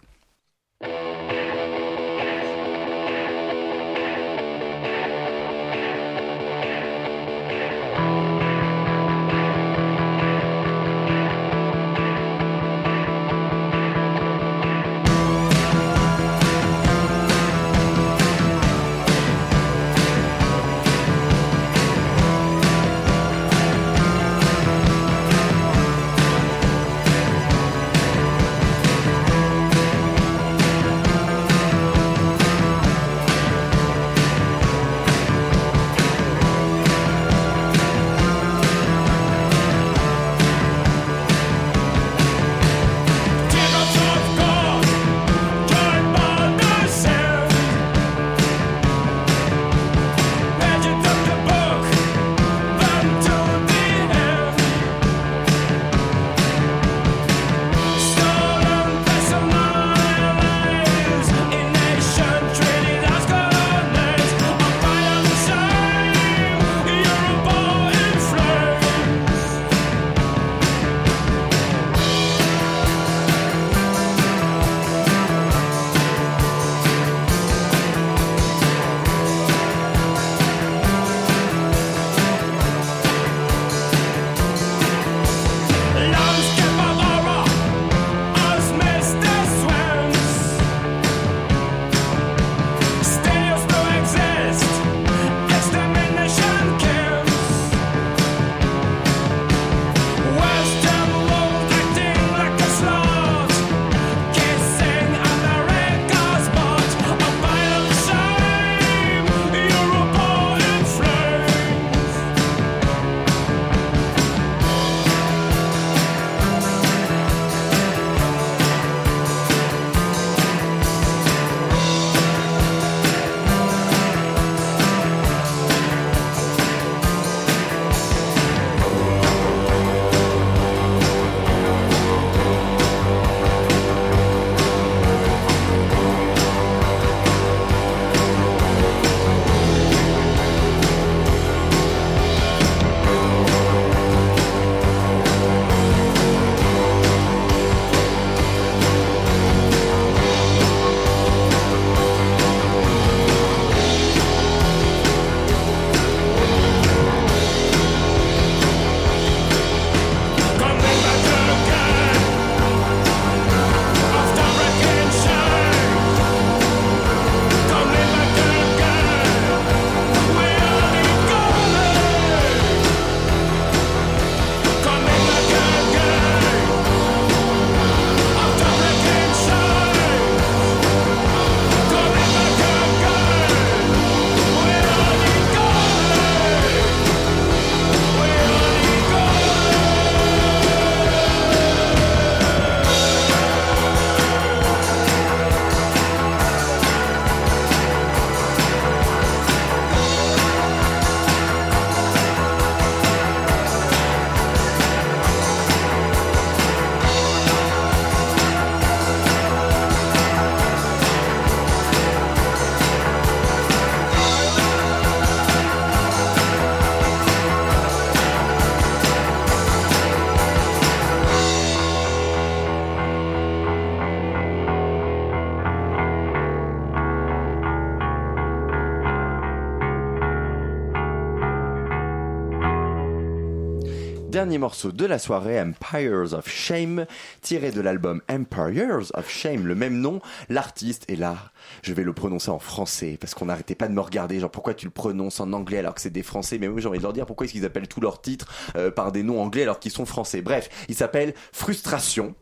Dernier morceau de la soirée, Empires of Shame, tiré de l'album Empires of Shame, le même nom. L'artiste est là. Je vais le prononcer en français parce qu'on n'arrêtait pas de me regarder. Genre, pourquoi tu le prononces en anglais alors que c'est des français? Mais oui, j'ai envie de leur dire pourquoi est-ce qu'ils appellent tous leurs titres euh, par des noms anglais alors qu'ils sont français. Bref, il s'appelle Frustration.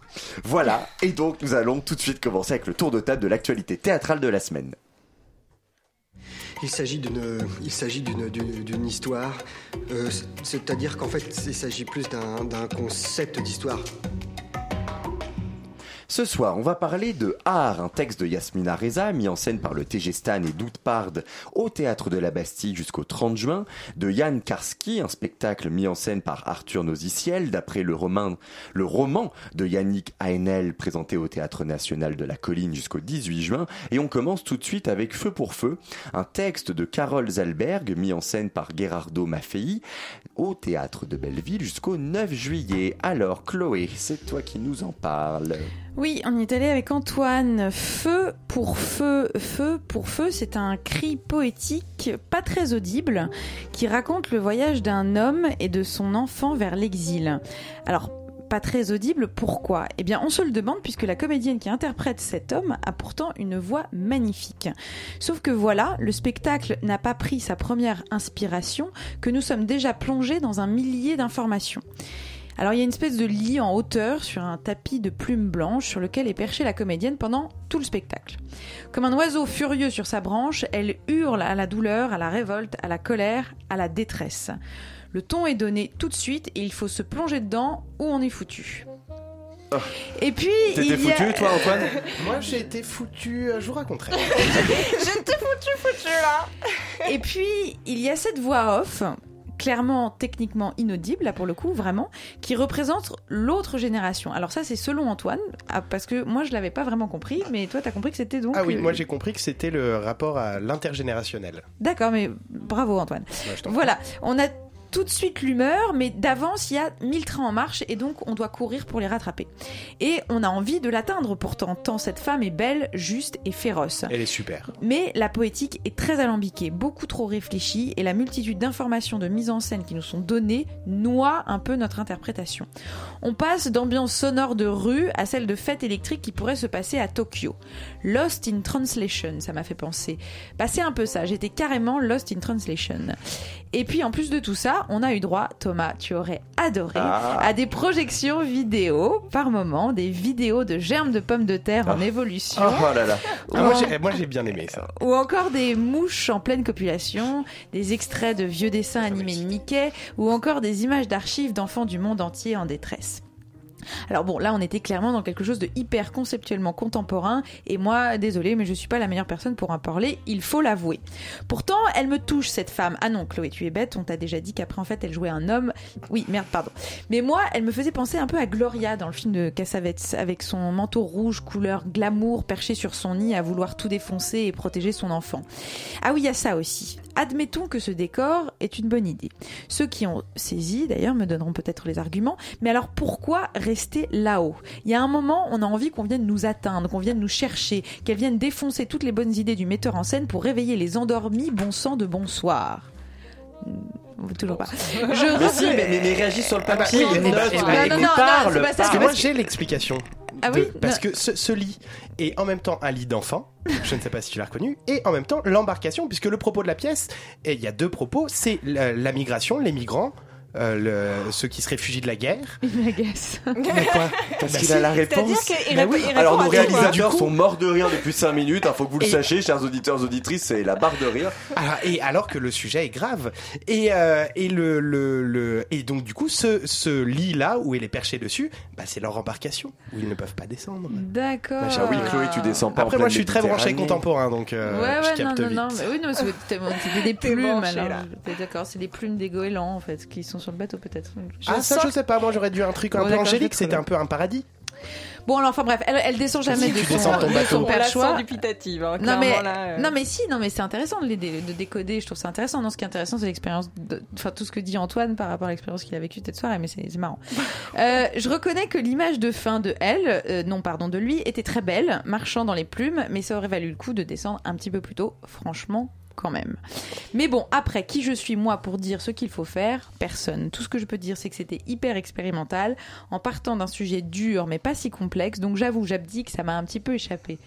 Voilà. Et donc, nous allons tout de suite commencer avec le tour de table de l'actualité théâtrale de la semaine. Il s'agit d'une, histoire. Euh, c'est- c'est-à-dire qu'en fait, il s'agit plus d'un concept d'histoire. Ce soir, on va parler de Art, un texte de Yasmina Reza, mis en scène par le TG et Doute Pard au Théâtre de la Bastille jusqu'au 30 juin, de Yann Karski, un spectacle mis en scène par Arthur Noziciel, d'après le roman, le roman de Yannick Haenel, présenté au Théâtre National de la Colline jusqu'au 18 juin, et on commence tout de suite avec Feu pour Feu, un texte de Carole Zalberg, mis en scène par Gerardo Maffei, au Théâtre de Belleville jusqu'au 9 juillet. Alors, Chloé, c'est toi qui nous en parles. Oui, on y est allé avec Antoine. Feu pour feu, feu pour feu, c'est un cri poétique pas très audible qui raconte le voyage d'un homme et de son enfant vers l'exil. Alors, pas très audible, pourquoi? Eh bien, on se le demande puisque la comédienne qui interprète cet homme a pourtant une voix magnifique. Sauf que voilà, le spectacle n'a pas pris sa première inspiration, que nous sommes déjà plongés dans un millier d'informations. Alors il y a une espèce de lit en hauteur sur un tapis de plumes blanches sur lequel est perchée la comédienne pendant tout le spectacle. Comme un oiseau furieux sur sa branche, elle hurle à la douleur, à la révolte, à la colère, à la détresse. Le ton est donné tout de suite et il faut se plonger dedans ou on est foutu. Et puis T'étais il y a... foutu, toi, Antoine Moi, j'ai été foutu, je vous raconterai. J'étais foutu, foutu là. Et puis, il y a cette voix off, clairement techniquement inaudible, là pour le coup, vraiment, qui représente l'autre génération. Alors ça, c'est selon Antoine, ah, parce que moi, je l'avais pas vraiment compris, mais toi, t'as compris que c'était donc... Ah oui, euh, moi j'ai compris que c'était le rapport à l'intergénérationnel. D'accord, mais bravo Antoine. Ouais, t'en Voilà, on a tout de suite l'humeur, mais d'avance, il y a 1000 trains en marche et donc on doit courir pour les rattraper. Et on a envie de l'atteindre pourtant, tant cette femme est belle, juste et féroce. Elle est super. Mais la poétique est très alambiquée, beaucoup trop réfléchie, et la multitude d'informations de mise en scène qui nous sont données noie un peu notre interprétation. On passe d'ambiance sonore de rue à celle de fête électrique qui pourrait se passer à Tokyo. Lost in Translation, ça m'a fait penser. Bah, c'est un peu ça, j'étais carrément Lost in Translation. Et puis en plus de tout ça, on a eu droit, Thomas, tu aurais adoré, Ah. à des projections vidéo par moment, des vidéos de germes de pommes de terre en évolution. Oh là là. Ah, moi, j'ai- moi, j'ai bien aimé ça. Ou encore des mouches en pleine copulation, des extraits de vieux dessins animés de Mickey, ou encore des images d'archives d'enfants du monde entier en détresse. Alors bon, là on était clairement dans quelque chose de hyper conceptuellement contemporain, et moi, désolé, mais je suis pas la meilleure personne pour en parler, il faut l'avouer. Pourtant, elle me touche cette femme. Ah non, Chloé, tu es bête, on t'a déjà dit qu'après en fait elle jouait un homme. Oui, merde, pardon. Mais moi, elle me faisait penser un peu à Gloria dans le film de Cassavetes, avec son manteau rouge couleur glamour perché sur son nid à vouloir tout défoncer et protéger son enfant. Ah oui, il y a ça aussi. Admettons que ce décor est une bonne idée. Ceux qui ont saisi, d'ailleurs, me donneront peut-être les arguments. Mais alors pourquoi rester là-haut Il y a un moment, on a envie qu'on vienne nous atteindre, qu'on vienne nous chercher, qu'elle vienne défoncer toutes les bonnes idées du metteur en scène pour réveiller les endormis, bon sang de bonsoir. Hmm, Toujours pas. Je Mais si, mais, mais, mais réagis sur le Ah bah, papier, oui, note, eh bah, mais- non, non, parle, c'est pas ça, Parce que moi j'ai l'explication. Ah de- oui Parce Non. que ce, ce lit est en même temps un lit d'enfant, je ne sais pas si tu l'as reconnu, et en même temps l'embarcation, puisque le propos de la pièce, et il y a deux propos, c'est la, la migration, les migrants, euh, le- ceux qui se réfugient de la guerre. Il m'agace. Mais quoi Parce Bah qu'il si. a la réponse. Bah oui. Alors nos réalisateurs sont morts de rire depuis 5 minutes, il faut que vous le Et- sachiez, chers auditeurs, auditrices, c'est la barre de rire. Ah, et alors que le sujet est grave. Et, euh, et, le, le, le- et donc, du coup, ce, ce lit-là, où elle est perchée dessus, bah, c'est leur embarcation, où ils ne peuvent pas descendre. D'accord. Bah, oui, Chloé, tu descends pas en Après, moi, je suis très branché contemporain, donc euh, ouais, je ouais, non, capte non, vite. non, mais oui, non, c'était des plumes, alors. D'accord, c'est des plumes des goélands, en fait, qui sont sur le bateau, peut-être. Je Ah, ça, je sais pas. Moi, j'aurais dû un truc un Bon, peu angélique. C'était un peu un paradis. Bon, alors, enfin bref, elle, elle descend jamais Si, de son, ton de bateau. son perchoir. sent dubitative. hein, Non mais, là, euh. non mais si, non mais c'est intéressant de, de décoder, je trouve ça intéressant. Non, ce qui est intéressant, c'est l'expérience, enfin tout ce que dit Antoine par rapport à l'expérience qu'il a vécue cette soirée, mais c'est c'est marrant. Euh, je reconnais que l'image de fin de elle, euh, non pardon de lui, était très belle, marchant dans les plumes, mais ça aurait valu le coup de descendre un petit peu plus tôt. Franchement, quand même. Mais bon, après, qui je suis moi pour dire ce qu'il faut faire? Personne. Tout ce que je peux dire, c'est que c'était hyper expérimental, en partant d'un sujet dur mais pas si complexe, donc j'avoue, j'abdique, ça m'a un petit peu échappé.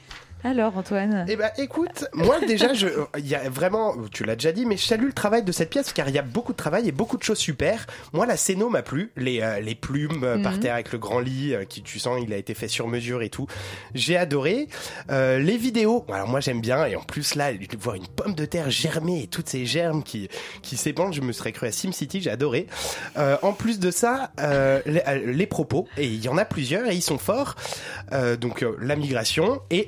Alors, Antoine? Eh ben, écoute, moi déjà, je, il y a vraiment, tu l'as déjà dit, mais je salue le travail de cette pièce car il y a beaucoup de travail et beaucoup de choses super. Moi, la scéno m'a plu, les euh, les plumes euh, par Mhm. terre avec le grand lit euh, qui, tu sens, il a été fait sur mesure et tout. J'ai adoré Euh, les vidéos. Alors moi, j'aime bien et en plus là, de voir une pomme de terre germer et toutes ces germes qui qui s'épandent, je me serais cru à SimCity, j'ai adoré. Euh, en plus de ça, euh, les, euh, les propos et il y en a plusieurs et ils sont forts. Euh, donc euh, la migration et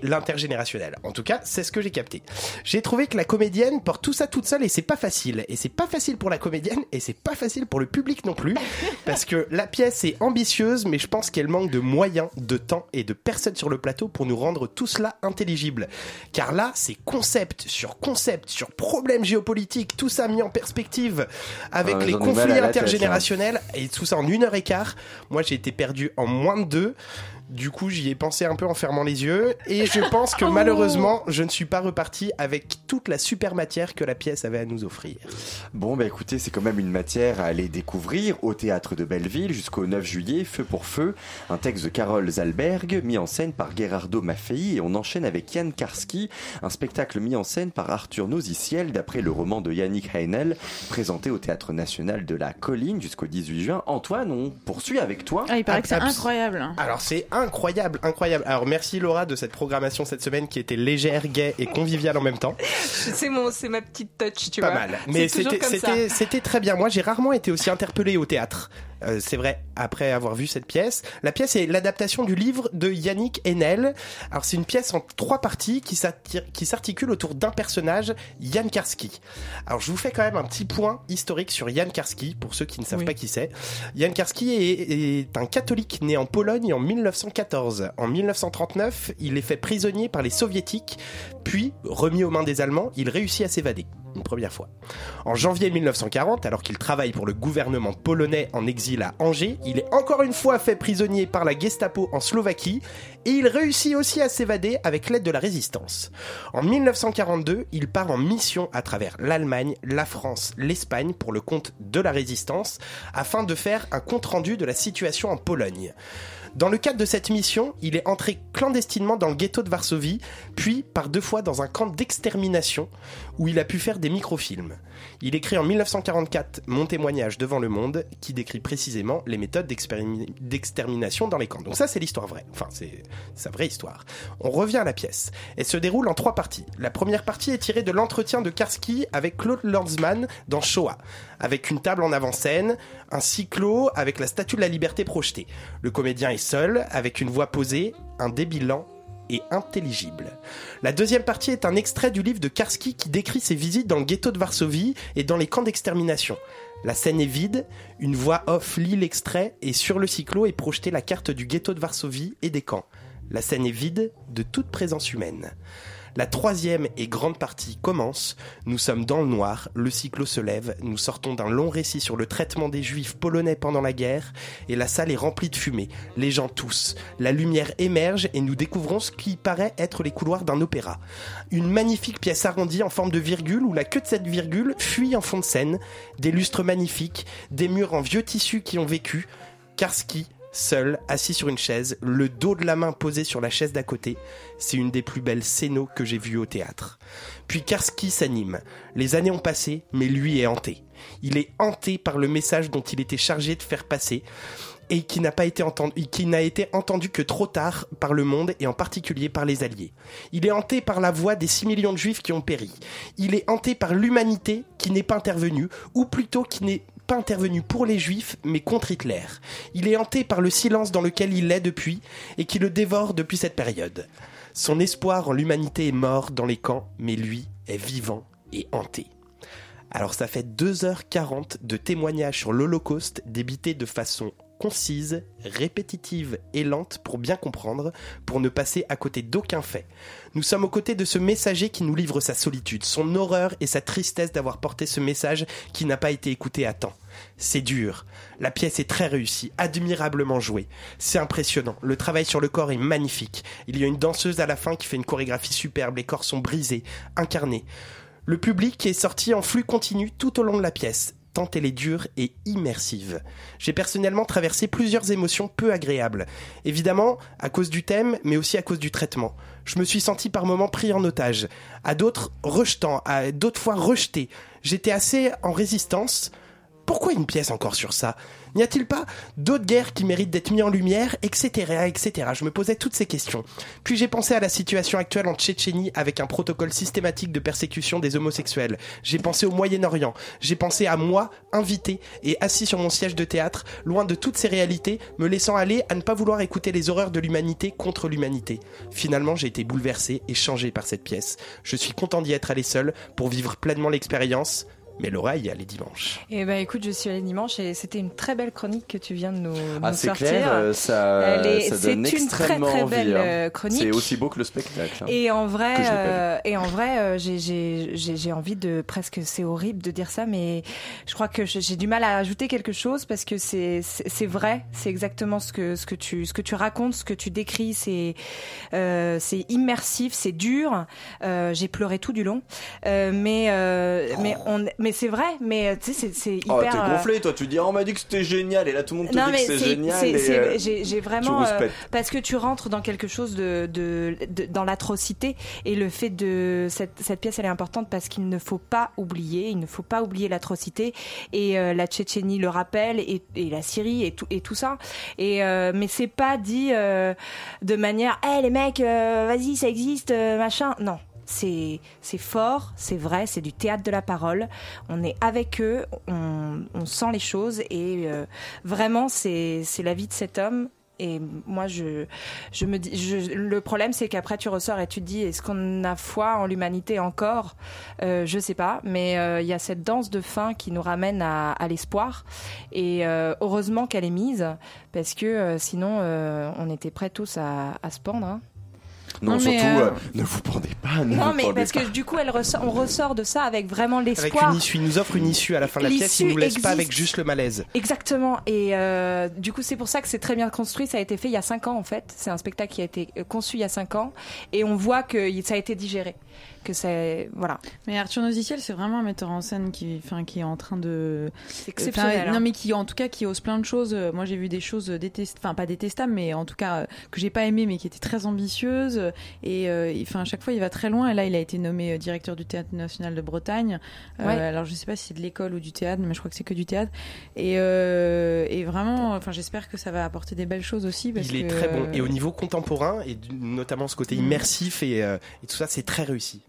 En tout cas, c'est ce que j'ai capté. J'ai trouvé que la comédienne porte tout ça toute seule et c'est pas facile. Et c'est pas facile pour la comédienne et c'est pas facile pour le public non plus. parce que la pièce est ambitieuse, mais je pense qu'elle manque de moyens, de temps et de personnes sur le plateau pour nous rendre tout cela intelligible. Car là, c'est concept sur concept, sur problèmes géopolitiques, tout ça mis en perspective avec Ah, les conflits tête, là. intergénérationnels et tout ça en une heure et quart. Moi, j'ai été perdu en moins de deux. Du coup, j'y ai pensé un peu en fermant les yeux et je pense que Oh. malheureusement, je ne suis pas reparti avec toute la super matière que la pièce avait à nous offrir. Bon, bah écoutez, c'est quand même une matière à aller découvrir au théâtre de Belleville jusqu'au 9 juillet, Feu pour Feu, un texte de Carole Zalberg, mis en scène par Gerardo Maffei, et on enchaîne avec Yann Karski, un spectacle mis en scène par Arthur Noziciel, d'après le roman de Yannick Heinel, présenté au Théâtre National de la Colline jusqu'au 18 juin. Antoine, on poursuit avec toi. Ah, il paraît que c'est incroyable. Alors c'est incroyable, incroyable. Alors merci Laura de cette programmation cette semaine qui était légère, gay et conviviale en même temps. C'est mon, c'est ma petite touch, tu pas vois. mal. Mais c'était c'était c'était très bien. Moi, j'ai rarement été aussi interpellé au théâtre. Euh, c'est vrai, après avoir vu cette pièce. La pièce est l'adaptation du livre de Yannick Enel. Alors, c'est une pièce en trois parties qui s'articule autour d'un personnage, Yann Karski. Alors, je vous fais quand même un petit point historique sur Yann Karski, pour ceux qui ne savent Oui. pas qui c'est. Yann Karski est, est un catholique né en Pologne en 1914. En 1939, il est fait prisonnier par les soviétiques, puis, remis aux mains des Allemands, il réussit à s'évader une première fois. En janvier 1940, alors qu'il travaille pour le gouvernement polonais en exil à Angers, il est encore une fois fait prisonnier par la Gestapo en Slovaquie et il réussit aussi à s'évader avec l'aide de la résistance. En 1942, il part en mission à travers l'Allemagne, la France, l'Espagne pour le compte de la résistance afin de faire un compte-rendu de la situation en Pologne. Dans le cadre de cette mission, il est entré clandestinement dans le ghetto de Varsovie, puis par deux fois dans un camp d'extermination où il a pu faire des microfilms. Il écrit en 1944 Mon témoignage devant le monde qui décrit précisément les méthodes d'extermination dans les camps. Donc ça c'est l'histoire vraie, enfin c'est sa vraie histoire. On revient à la pièce. Elle se déroule en trois parties. La première partie est tirée de l'entretien de Karski avec Claude Lanzmann dans Shoah, avec une table en avant-scène, un cyclo avec la statue de la liberté projetée. Le comédien est seul, avec une voix posée, un débit lent et intelligible. La deuxième partie est un extrait du livre de Karski qui décrit ses visites dans le ghetto de Varsovie et dans les camps d'extermination. La scène est vide, une voix off lit l'extrait et sur le cyclo est projetée la carte du ghetto de Varsovie et des camps. La scène est vide de toute présence humaine. La troisième et grande partie commence. Nous sommes dans le noir, le cyclo se lève, nous sortons d'un long récit sur le traitement des juifs polonais pendant la guerre, et la salle est remplie de fumée. Les gens toussent. La lumière émerge et nous découvrons ce qui paraît être les couloirs d'un opéra. Une magnifique pièce arrondie en forme de virgule où la queue de cette virgule fuit en fond de scène. Des lustres magnifiques, des murs en vieux tissu qui ont vécu. Karski, seul, assis sur une chaise, le dos de la main posé sur la chaise d'à côté. C'est une des plus belles scénos que j'ai vues au théâtre. Puis Karski s'anime. Les années ont passé, mais lui est hanté. Il est hanté par le message dont il était chargé de faire passer et qui n'a pas été entendu, qui n'a été entendu que trop tard par le monde et en particulier par les Alliés. Il est hanté par la voix des 6 millions de Juifs qui ont péri. Il est hanté par l'humanité qui n'est pas intervenue, ou plutôt qui n'est pas intervenue pour les Juifs, mais contre Hitler. Il est hanté par le silence dans lequel il est depuis et qui le dévore depuis cette période. Son espoir en l'humanité est mort dans les camps, mais lui est vivant et hanté. Alors ça fait 2h40 de témoignages sur l'Holocauste débités de façon concise, répétitive et lente pour bien comprendre, pour ne passer à côté d'aucun fait. Nous sommes aux côtés de ce messager qui nous livre sa solitude, son horreur et sa tristesse d'avoir porté ce message qui n'a pas été écouté à temps. C'est dur. La pièce est très réussie, admirablement jouée. C'est impressionnant. Le travail sur le corps est magnifique. Il y a une danseuse à la fin qui fait une chorégraphie superbe. Les corps sont brisés, incarnés. Le public est sorti en flux continu tout au long de la pièce, tant elle est dure et immersive. J'ai personnellement traversé plusieurs émotions peu agréables. Évidemment, à cause du thème, mais aussi à cause du traitement. Je me suis senti par moments pris en otage, à d'autres rejetant, à d'autres fois rejeté. J'étais assez en résistance. Pourquoi une pièce encore sur ça? N'y a-t-il pas d'autres guerres qui méritent d'être mises en lumière, etc., etc. Je me posais toutes ces questions. Puis j'ai pensé à la situation actuelle en Tchétchénie avec un protocole systématique de persécution des homosexuels. J'ai pensé au Moyen-Orient. J'ai pensé à moi, invité et assis sur mon siège de théâtre, loin de toutes ces réalités, me laissant aller à ne pas vouloir écouter les horreurs de l'humanité contre l'humanité. Finalement, j'ai été bouleversé et changé par cette pièce. Je suis content d'y être allé seul pour vivre pleinement l'expérience. Mais Laura y allait dimanche. Eh ben écoute, je suis allée dimanche et c'était une très belle chronique que tu viens de nous, Ah, nous c'est sortir. clair, euh, ça, Elle est- ça c'est donne une très, extrêmement très envie, belle, hein. euh, chronique. C'est aussi beau que le spectacle. hein. Et en vrai, euh, et en vrai, euh, j'ai- j'ai j'ai- j'ai envie de presque, c'est horrible de dire ça, mais je crois que j'ai du mal à ajouter quelque chose parce que c'est c'est vrai, c'est exactement ce que ce que tu ce que tu racontes, ce que tu décris, c'est euh, c'est immersif, c'est dur. Euh, j'ai pleuré tout du long, Euh, mais euh, mais on mais c'est vrai, mais tu sais c'est c'est hyper. Oh, t'es euh, gonflé, toi. Tu dis, oh, on m'a dit que c'était génial. Et là, tout le monde te non, dit mais que c'est génial. euh, J'ai vraiment euh, parce que tu rentres dans quelque chose de, de, de- dans l'atrocité et le fait de cette, cette pièce elle est importante parce qu'il ne faut pas oublier, il ne faut pas oublier l'atrocité et euh, la Tchétchénie le rappelle et, et la Syrie et tout et tout ça. Et euh, mais c'est pas dit euh, de manière, hé les mecs, euh, vas-y ça existe, euh, machin. Non. C'est fort, c'est vrai, c'est du théâtre de la parole. On est avec eux, on, sent les choses et euh, vraiment c'est la vie de cet homme. Et moi, je, me dis, le problème, c'est qu'après, tu ressors et tu te dis, est-ce qu'on a foi en l'humanité encore? Euh, Je sais pas, mais euh, il y a cette danse de fin qui nous ramène à, l'espoir. Et euh, heureusement qu'elle est mise, parce que sinon, on était prêts tous à, à se pendre. hein. Non, Non, mais, surtout, euh, euh, ne vous pendez pas. Ne Non, vous mais pendez parce pas. que du coup, elle ressort, on ressort de ça avec vraiment Avec l'espoir. une issue, il nous offre une issue à la fin de la pièce, il L'issue nous laisse pas avec juste le malaise. Exactement. Et euh, du coup, c'est pour ça que c'est très bien construit. Ça a été fait il y a cinq ans, en fait. C'est un spectacle qui a été conçu il y a cinq ans. Et on voit que ça a été digéré. Que c'est. Voilà. Mais Arthur Noziciel, c'est vraiment un metteur en scène qui, enfin, qui est en train de. exceptionnel, hein. non, mais qui, en tout cas, qui ose plein de choses. Euh, Moi, j'ai vu des choses détestables, enfin, pas détestables, mais en tout cas, euh, que j'ai pas aimé, mais qui étaient très ambitieuses. Et, euh, enfin, à chaque fois, il va très loin. Et là, il a été nommé directeur du Théâtre National de Bretagne. Euh, Ouais. Alors, je sais pas si c'est de l'école ou du théâtre, mais je crois que c'est que du théâtre. Et, euh, et vraiment, enfin, j'espère que ça va apporter des belles choses aussi. Parce Il est que, très bon. euh, Et au niveau contemporain, et notamment ce côté Mm. immersif et, euh, et tout ça, c'est très réussi. Merci.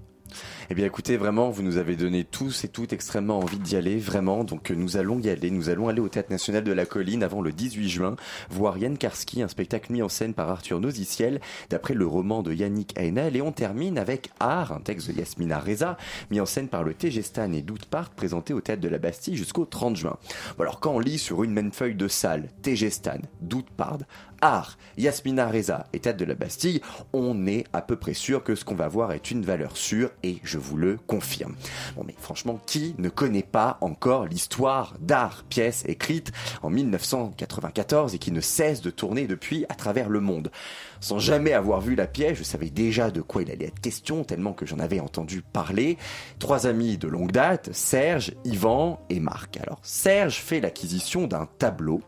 Eh bien écoutez, vraiment, vous nous avez donné tous et toutes extrêmement envie d'y aller, vraiment. Donc euh, nous allons y aller. Nous allons aller au Théâtre National de la Colline avant le 18 juin, voir Yann Karski, un spectacle mis en scène par Arthur Noziciel, d'après le roman de Yannick Haenel. Et on termine avec Art, un texte de Yasmina Reza, mis en scène par le TG Stan et Doutepart, présenté au Théâtre de la Bastille jusqu'au 30 juin. Bon, alors quand on lit sur une même feuille de salle, TG Stan, Doutepart, Art, Yasmina Reza et Théâtre de la Bastille, on est à peu près sûr que ce qu'on va voir est une valeur sûre et je vous le confirme. Bon mais franchement, qui ne connaît pas encore l'histoire d'art, pièce écrite en 1994 et qui ne cesse de tourner depuis à travers le monde? Sans jamais avoir vu la pièce, je savais déjà de quoi il allait être question tellement que j'en avais entendu parler. Trois amis de longue date, Serge, Yvan et Marc. Alors Serge fait l'acquisition d'un tableau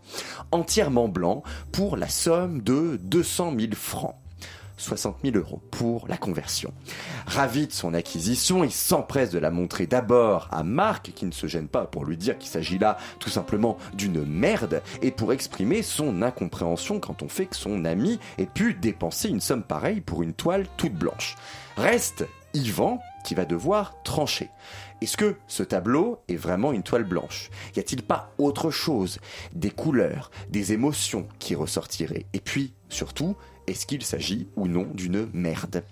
entièrement blanc pour la somme de 200 000 francs. 60 000 euros pour la conversion. Ravi de son acquisition, il s'empresse de la montrer d'abord à Marc, qui ne se gêne pas pour lui dire qu'il s'agit là tout simplement d'une merde, et pour exprimer son incompréhension quand on fait que son ami ait pu dépenser une somme pareille pour une toile toute blanche. Reste Yvan, qui va devoir trancher. Est-ce que ce tableau est vraiment une toile blanche? Y a-t-il pas autre chose? Des couleurs, des émotions qui ressortiraient? Et puis, surtout, est-ce qu'il s'agit ou non d'une merde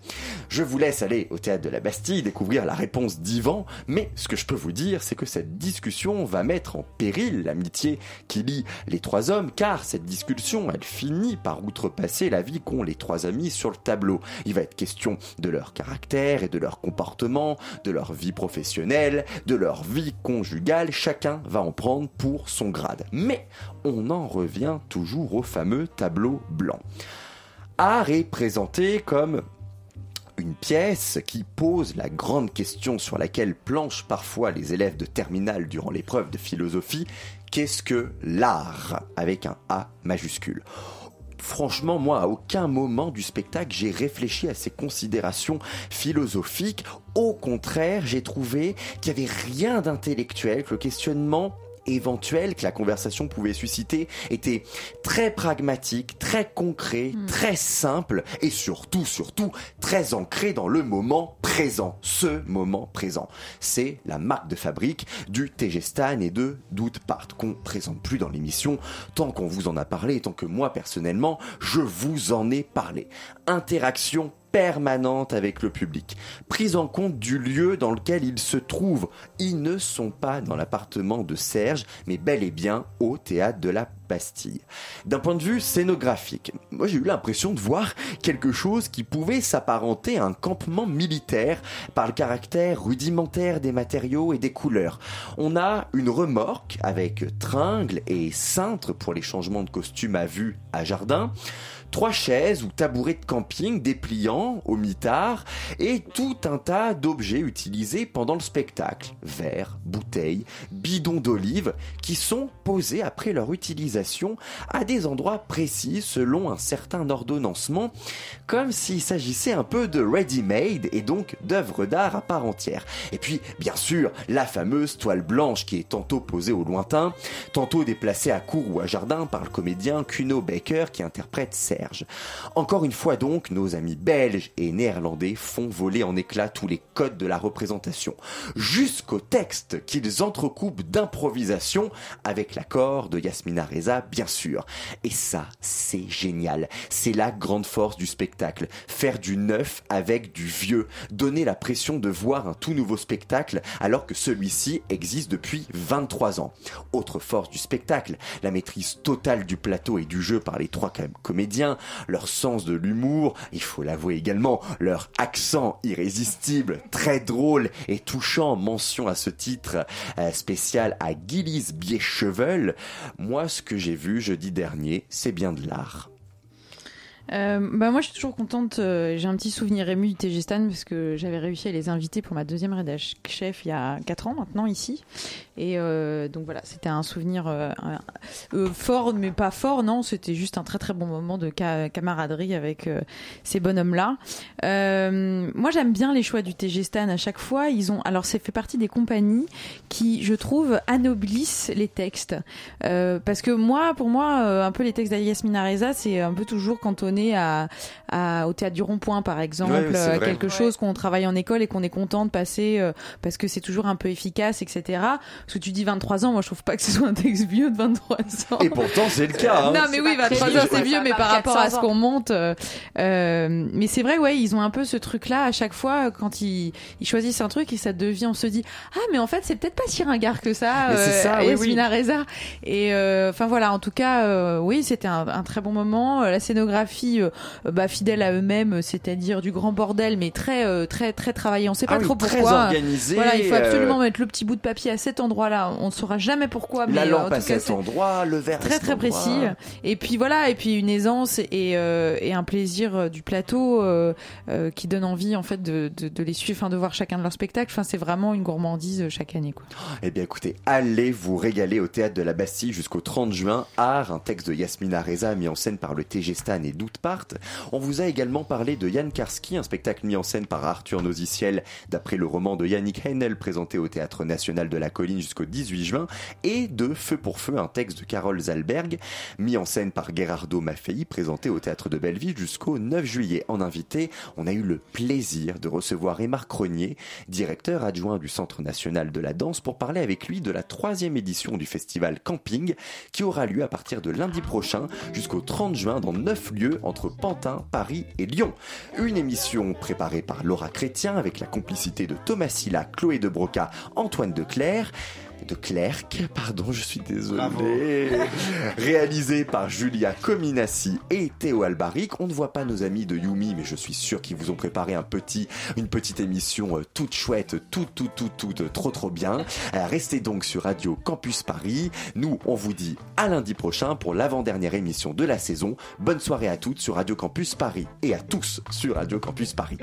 Je vous laisse aller au théâtre de la Bastille découvrir la réponse d'Ivan, mais ce que je peux vous dire, c'est que cette discussion va mettre en péril l'amitié qui lie les trois hommes, car cette discussion, elle finit par outrepasser la vie qu'ont les trois amis sur le tableau. Il va être question de leur caractère et de leur comportement, de leur vie professionnelle, de leur vie conjugale, chacun va en prendre pour son grade. Mais on en revient toujours au fameux tableau blanc. Art est présenté comme Une pièce qui pose la grande question sur laquelle planchent parfois les élèves de terminale durant l'épreuve de philosophie. Qu'est-ce que l'art? Avec un A majuscule Franchement, moi, à aucun moment du spectacle, j'ai réfléchi à ces considérations philosophiques. Au contraire, j'ai trouvé qu'il n'y avait rien d'intellectuel, que le questionnement éventuel que la conversation pouvait susciter était très pragmatique, très concret, très simple et surtout, surtout, très ancré dans le moment présent. Ce moment présent. C'est la marque de fabrique du Tegestan et de Doutpart qu'on présente plus dans l'émission tant qu'on vous en a parlé et tant que moi personnellement je vous en ai parlé. Interaction permanente avec le public, prise en compte du lieu dans lequel ils se trouvent. Ils ne sont pas dans l'appartement de Serge, mais bel et bien au théâtre de la Bastille. D'un point de vue scénographique, moi j'ai eu l'impression de voir quelque chose qui pouvait s'apparenter à un campement militaire par le caractère rudimentaire des matériaux et des couleurs. On a une remorque avec tringles et cintres pour les changements de costume à vue à jardin trois chaises ou tabourets de camping dépliants au mitard et tout un tas d'objets utilisés pendant le spectacle. Verres, bouteilles, bidons d'olive qui sont posés après leur utilisation à des endroits précis selon un certain ordonnancement comme s'il s'agissait un peu de ready-made et donc d'œuvres d'art à part entière. Et puis, bien sûr, la fameuse toile blanche qui est tantôt posée au lointain, tantôt déplacée à court ou à jardin par le comédien Kuno Baker qui interprète Encore une fois donc, nos amis belges et néerlandais font voler en éclats tous les codes de la représentation, jusqu'au texte qu'ils entrecoupent d'improvisation avec l'accord de Yasmina Reza, bien sûr. Et ça, c'est génial. C'est la grande force du spectacle. Faire du neuf avec du vieux. Donner la pression de voir un tout nouveau spectacle alors que celui-ci existe depuis 23 ans. Autre force du spectacle, la maîtrise totale du plateau et du jeu par les trois comédiens, leur sens de l'humour, il faut l'avouer également, leur accent irrésistible, très drôle et touchant, mention à ce titre euh, spécial à Gillis Biechevel. Moi, ce que j'ai vu jeudi dernier, c'est bien de l'art. Euh, bah moi je suis toujours contente, euh, j'ai un petit souvenir ému du Tegestan parce que j'avais réussi à les inviter pour ma deuxième rédac chef il y a 4 ans maintenant ici. Et euh, donc voilà c'était un souvenir euh, fort mais pas fort non c'était juste un très très bon moment de ca- camaraderie avec ces bonhommes là moi j'aime bien les choix du Tegestan à chaque fois. Ils ont alors c'est fait partie des compagnies qui je trouve anoblissent les textes. Parce que moi pour moi un peu les textes d'Alias Minareza c'est un peu toujours cantonné à, à- au théâtre du rond-point par exemple Ouais, euh, quelque chose qu'on travaille en école et qu'on est content de passer euh, parce que c'est toujours un peu efficace etc parce que tu dis 23 ans moi je trouve pas que ce soit un texte vieux de 23 ans Et pourtant, c'est le cas. hein. non mais oui, pas 23 crédible, ans c'est vieux, mais par rapport à 400 ce qu'on monte, euh, euh, mais c'est vrai, ouais, ils ont un peu ce truc-là à chaque fois quand ils, ils choisissent un truc et ça devient, on se dit, ah mais en fait c'est peut-être pas si ringard que ça, Mais c'est ça, oui. Et euh, enfin voilà, en tout cas, euh, oui, c'était un, un très bon moment. La scénographie, euh, bah, fidèle à eux-mêmes, c'est-à-dire du grand bordel, mais très très très très travaillé. On sait pas Ah oui, trop très pourquoi. organisé, Voilà, il faut absolument euh, mettre le petit bout de papier à cet endroit-là. On ne saura jamais pourquoi, mais La euh, en lampe à cet endroit, le verre à très cet très endroit. précis et puis voilà et puis une aisance et, euh, et un plaisir euh, du plateau euh, euh, qui donne envie en fait de, de, de les suivre enfin de voir chacun de leurs spectacles enfin c'est vraiment une gourmandise euh, chaque année quoi Eh bien écoutez, allez vous régaler au théâtre de la Bastille jusqu'au 30 juin. Art, un texte de Yasmina Reza mis en scène par le TG Stan et Doutpart. On vous a également parlé de Yann Karski, un spectacle mis en scène par Arthur Nosiciel d'après le roman de Yannick Heinel présenté au Théâtre National de la Colline jusqu'au 18 juin et de Feu pour Feu, un texte de Carole Zalberg mis en scène par Gerardo Maffei présenté au Théâtre de Belleville jusqu'au 9 juillet. En invité, on a eu le plaisir de recevoir Émar Cronier, directeur adjoint du Centre national de la danse, pour parler avec lui de la troisième édition du festival Camping, qui aura lieu à partir de lundi prochain jusqu'au 30 juin dans neuf lieux entre Pantin, Paris et Lyon. Une émission préparée par Laura Chrétien avec la complicité de Thomas Silla, Chloé de Broca, Antoine Declerc. De Clerc, pardon, je suis désolé. Réalisé par Julia Cominassi et Théo Albaric. On ne voit pas nos amis de Yumi, mais je suis sûr qu'ils vous ont préparé un petit, une petite émission euh, toute chouette, tout, tout, tout, tout, euh, trop, trop bien. Euh, Restez donc sur Radio Campus Paris. Nous, on vous dit à lundi prochain pour l'avant-dernière émission de la saison. Bonne soirée à toutes sur Radio Campus Paris et à tous sur Radio Campus Paris.